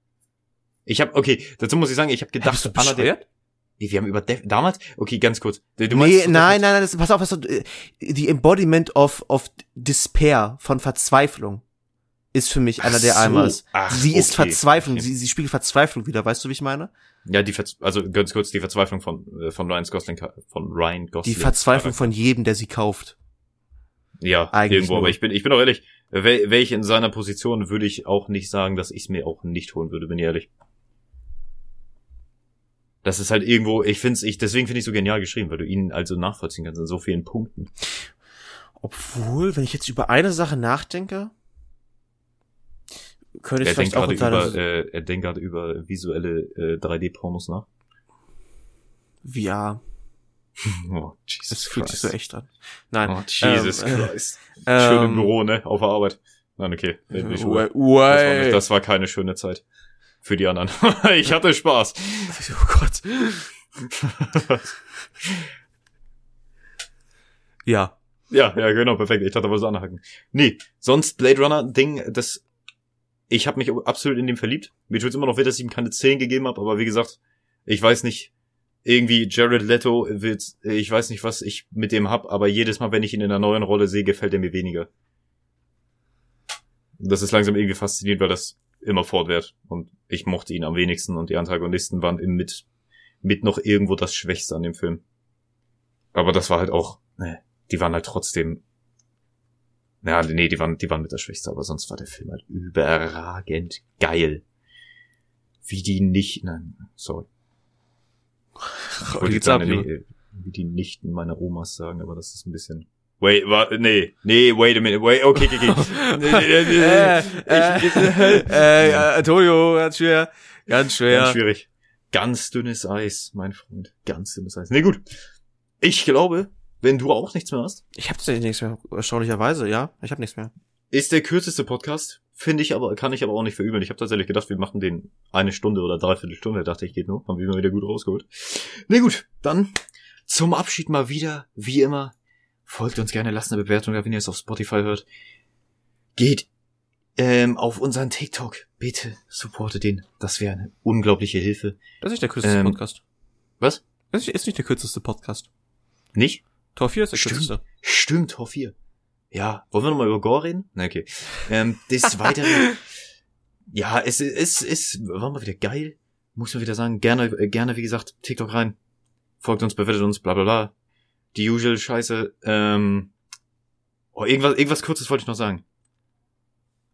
Ich habe okay, dazu muss ich sagen, ich habe gedacht, Bist du bescheuert? Nee, wir haben über Death damals. Okay, ganz kurz. Du, du nee, meinst, nein, nein, nein, das, pass auf, pass auf, äh, die Embodiment of, of Despair, von Verzweiflung, ist für mich Ach einer der so. Almas. Ach, Sie ist okay. Verzweiflung, Okay. sie, sie spiegelt Verzweiflung wieder, weißt du, wie ich meine? Ja, die Verz also ganz kurz die Verzweiflung von äh, von Ryan Gosling von Ryan Gosling. Die Verzweiflung von jedem, der sie kauft. ja, eigentlich irgendwo, nur. aber ich bin ich bin auch ehrlich, wäre wär ich in seiner Position, würde ich auch nicht sagen, dass ich es mir auch nicht holen würde, bin ich ehrlich. Das ist halt irgendwo, ich finde ich deswegen finde ich so genial geschrieben, weil du ihn also nachvollziehen kannst in so vielen Punkten. Obwohl, wenn ich jetzt über eine Sache nachdenke, könnte ich Er vielleicht auch über, äh, er denkt gerade über visuelle äh, 3D-Pornos nach. VR. Oh, Jesus Das fühlt sich Christ. so echt an. Nein. Oh, Jesus ähm, äh, Christ. Schön im ähm, Büro, ne? Auf der Arbeit. Nein, okay. Reden wir Way. Das war, nicht, das war keine schöne Zeit. Für die anderen. ich hatte Spaß. Oh Gott. Ja. Ja, ja, genau, perfekt. Ich dachte, was anhaken. Nee, sonst Blade Runner Ding, das ich habe mich absolut in dem verliebt. Mir tut's immer noch weh, dass ich ihm keine 10 gegeben habe, aber wie gesagt, ich weiß nicht, irgendwie Jared Leto wird, ich weiß nicht, was ich mit dem hab, aber jedes Mal, wenn ich ihn in einer neuen Rolle sehe, gefällt er mir weniger. Das ist langsam irgendwie faszinierend, weil das immer fortwährt. Und ich mochte ihn am wenigsten und die Antagonisten waren im mit, mit noch irgendwo das Schwächste an dem Film. Aber das war halt auch, ne, die waren halt trotzdem, ja, nee, die waren, die waren mit das Schwächste, aber sonst war der Film halt überragend geil. Wie die nicht, nein, sorry. Ich wollte nee, wie die Nichten meiner Omas sagen, aber das ist ein bisschen, Wait, wa, nee, nee, wait a minute, wait, okay, okay, okay. nee, nee, nee, äh, äh, äh, äh, Antonio, ganz schwer, ganz schwer. Ganz schwierig. Ganz dünnes Eis, mein Freund. Ganz dünnes Eis. Nee, gut. Ich glaube, wenn du auch nichts mehr hast. Ich habe tatsächlich nichts mehr, erstaunlicherweise, ja. Ich habe nichts mehr. Ist der kürzeste Podcast, finde ich aber, kann ich aber auch nicht verübeln. Ich habe tatsächlich gedacht, wir machen den eine Stunde oder dreiviertel Stunde. Dachte ich, geht nur. Haben wir mal wieder gut rausgeholt. Nee, gut. Dann zum Abschied mal wieder, wie immer, Folgt uns gerne, lasst eine Bewertung da, wenn ihr es auf Spotify hört. Geht ähm, auf unseren TikTok. Bitte supportet den. Das wäre eine unglaubliche Hilfe. Das ist nicht der kürzeste ähm, Podcast. Was? Das ist nicht der kürzeste Podcast. Nicht? Tor 4 ist der Stimmt. kürzeste. Stimmt, Tor 4. Ja, wollen wir nochmal über Gore reden? Na, okay. Ähm, des Weiteren, ja, es ist, es, es war mal wieder geil. Muss man wieder sagen. Gerne, äh, gerne, wie gesagt, TikTok rein. Folgt uns, bewertet uns, bla bla bla die usual Scheiße. Ähm, oh, irgendwas, irgendwas Kurzes wollte ich noch sagen.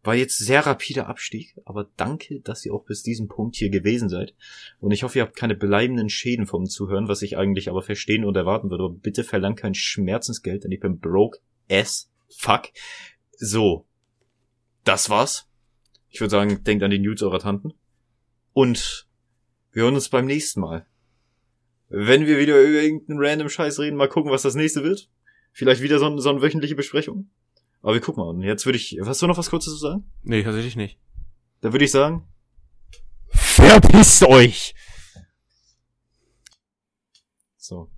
War jetzt sehr rapider Abstieg, aber danke, dass ihr auch bis diesem Punkt hier gewesen seid. Und ich hoffe, ihr habt keine bleibenden Schäden vom Zuhören, was ich eigentlich aber verstehen und erwarten würde. Aber bitte verlangt kein Schmerzensgeld, denn ich bin broke as fuck. So. Das war's. Ich würde sagen, denkt an die News eurer Tanten. Und wir hören uns beim nächsten Mal wenn wir wieder über irgendeinen random Scheiß reden, mal gucken, was das nächste wird. Vielleicht wieder so, so eine wöchentliche Besprechung. Aber wir gucken mal. Und jetzt würde ich, hast du noch was Kurzes zu sagen? Nee, tatsächlich nicht. Dann würde ich sagen, verpisst euch! So.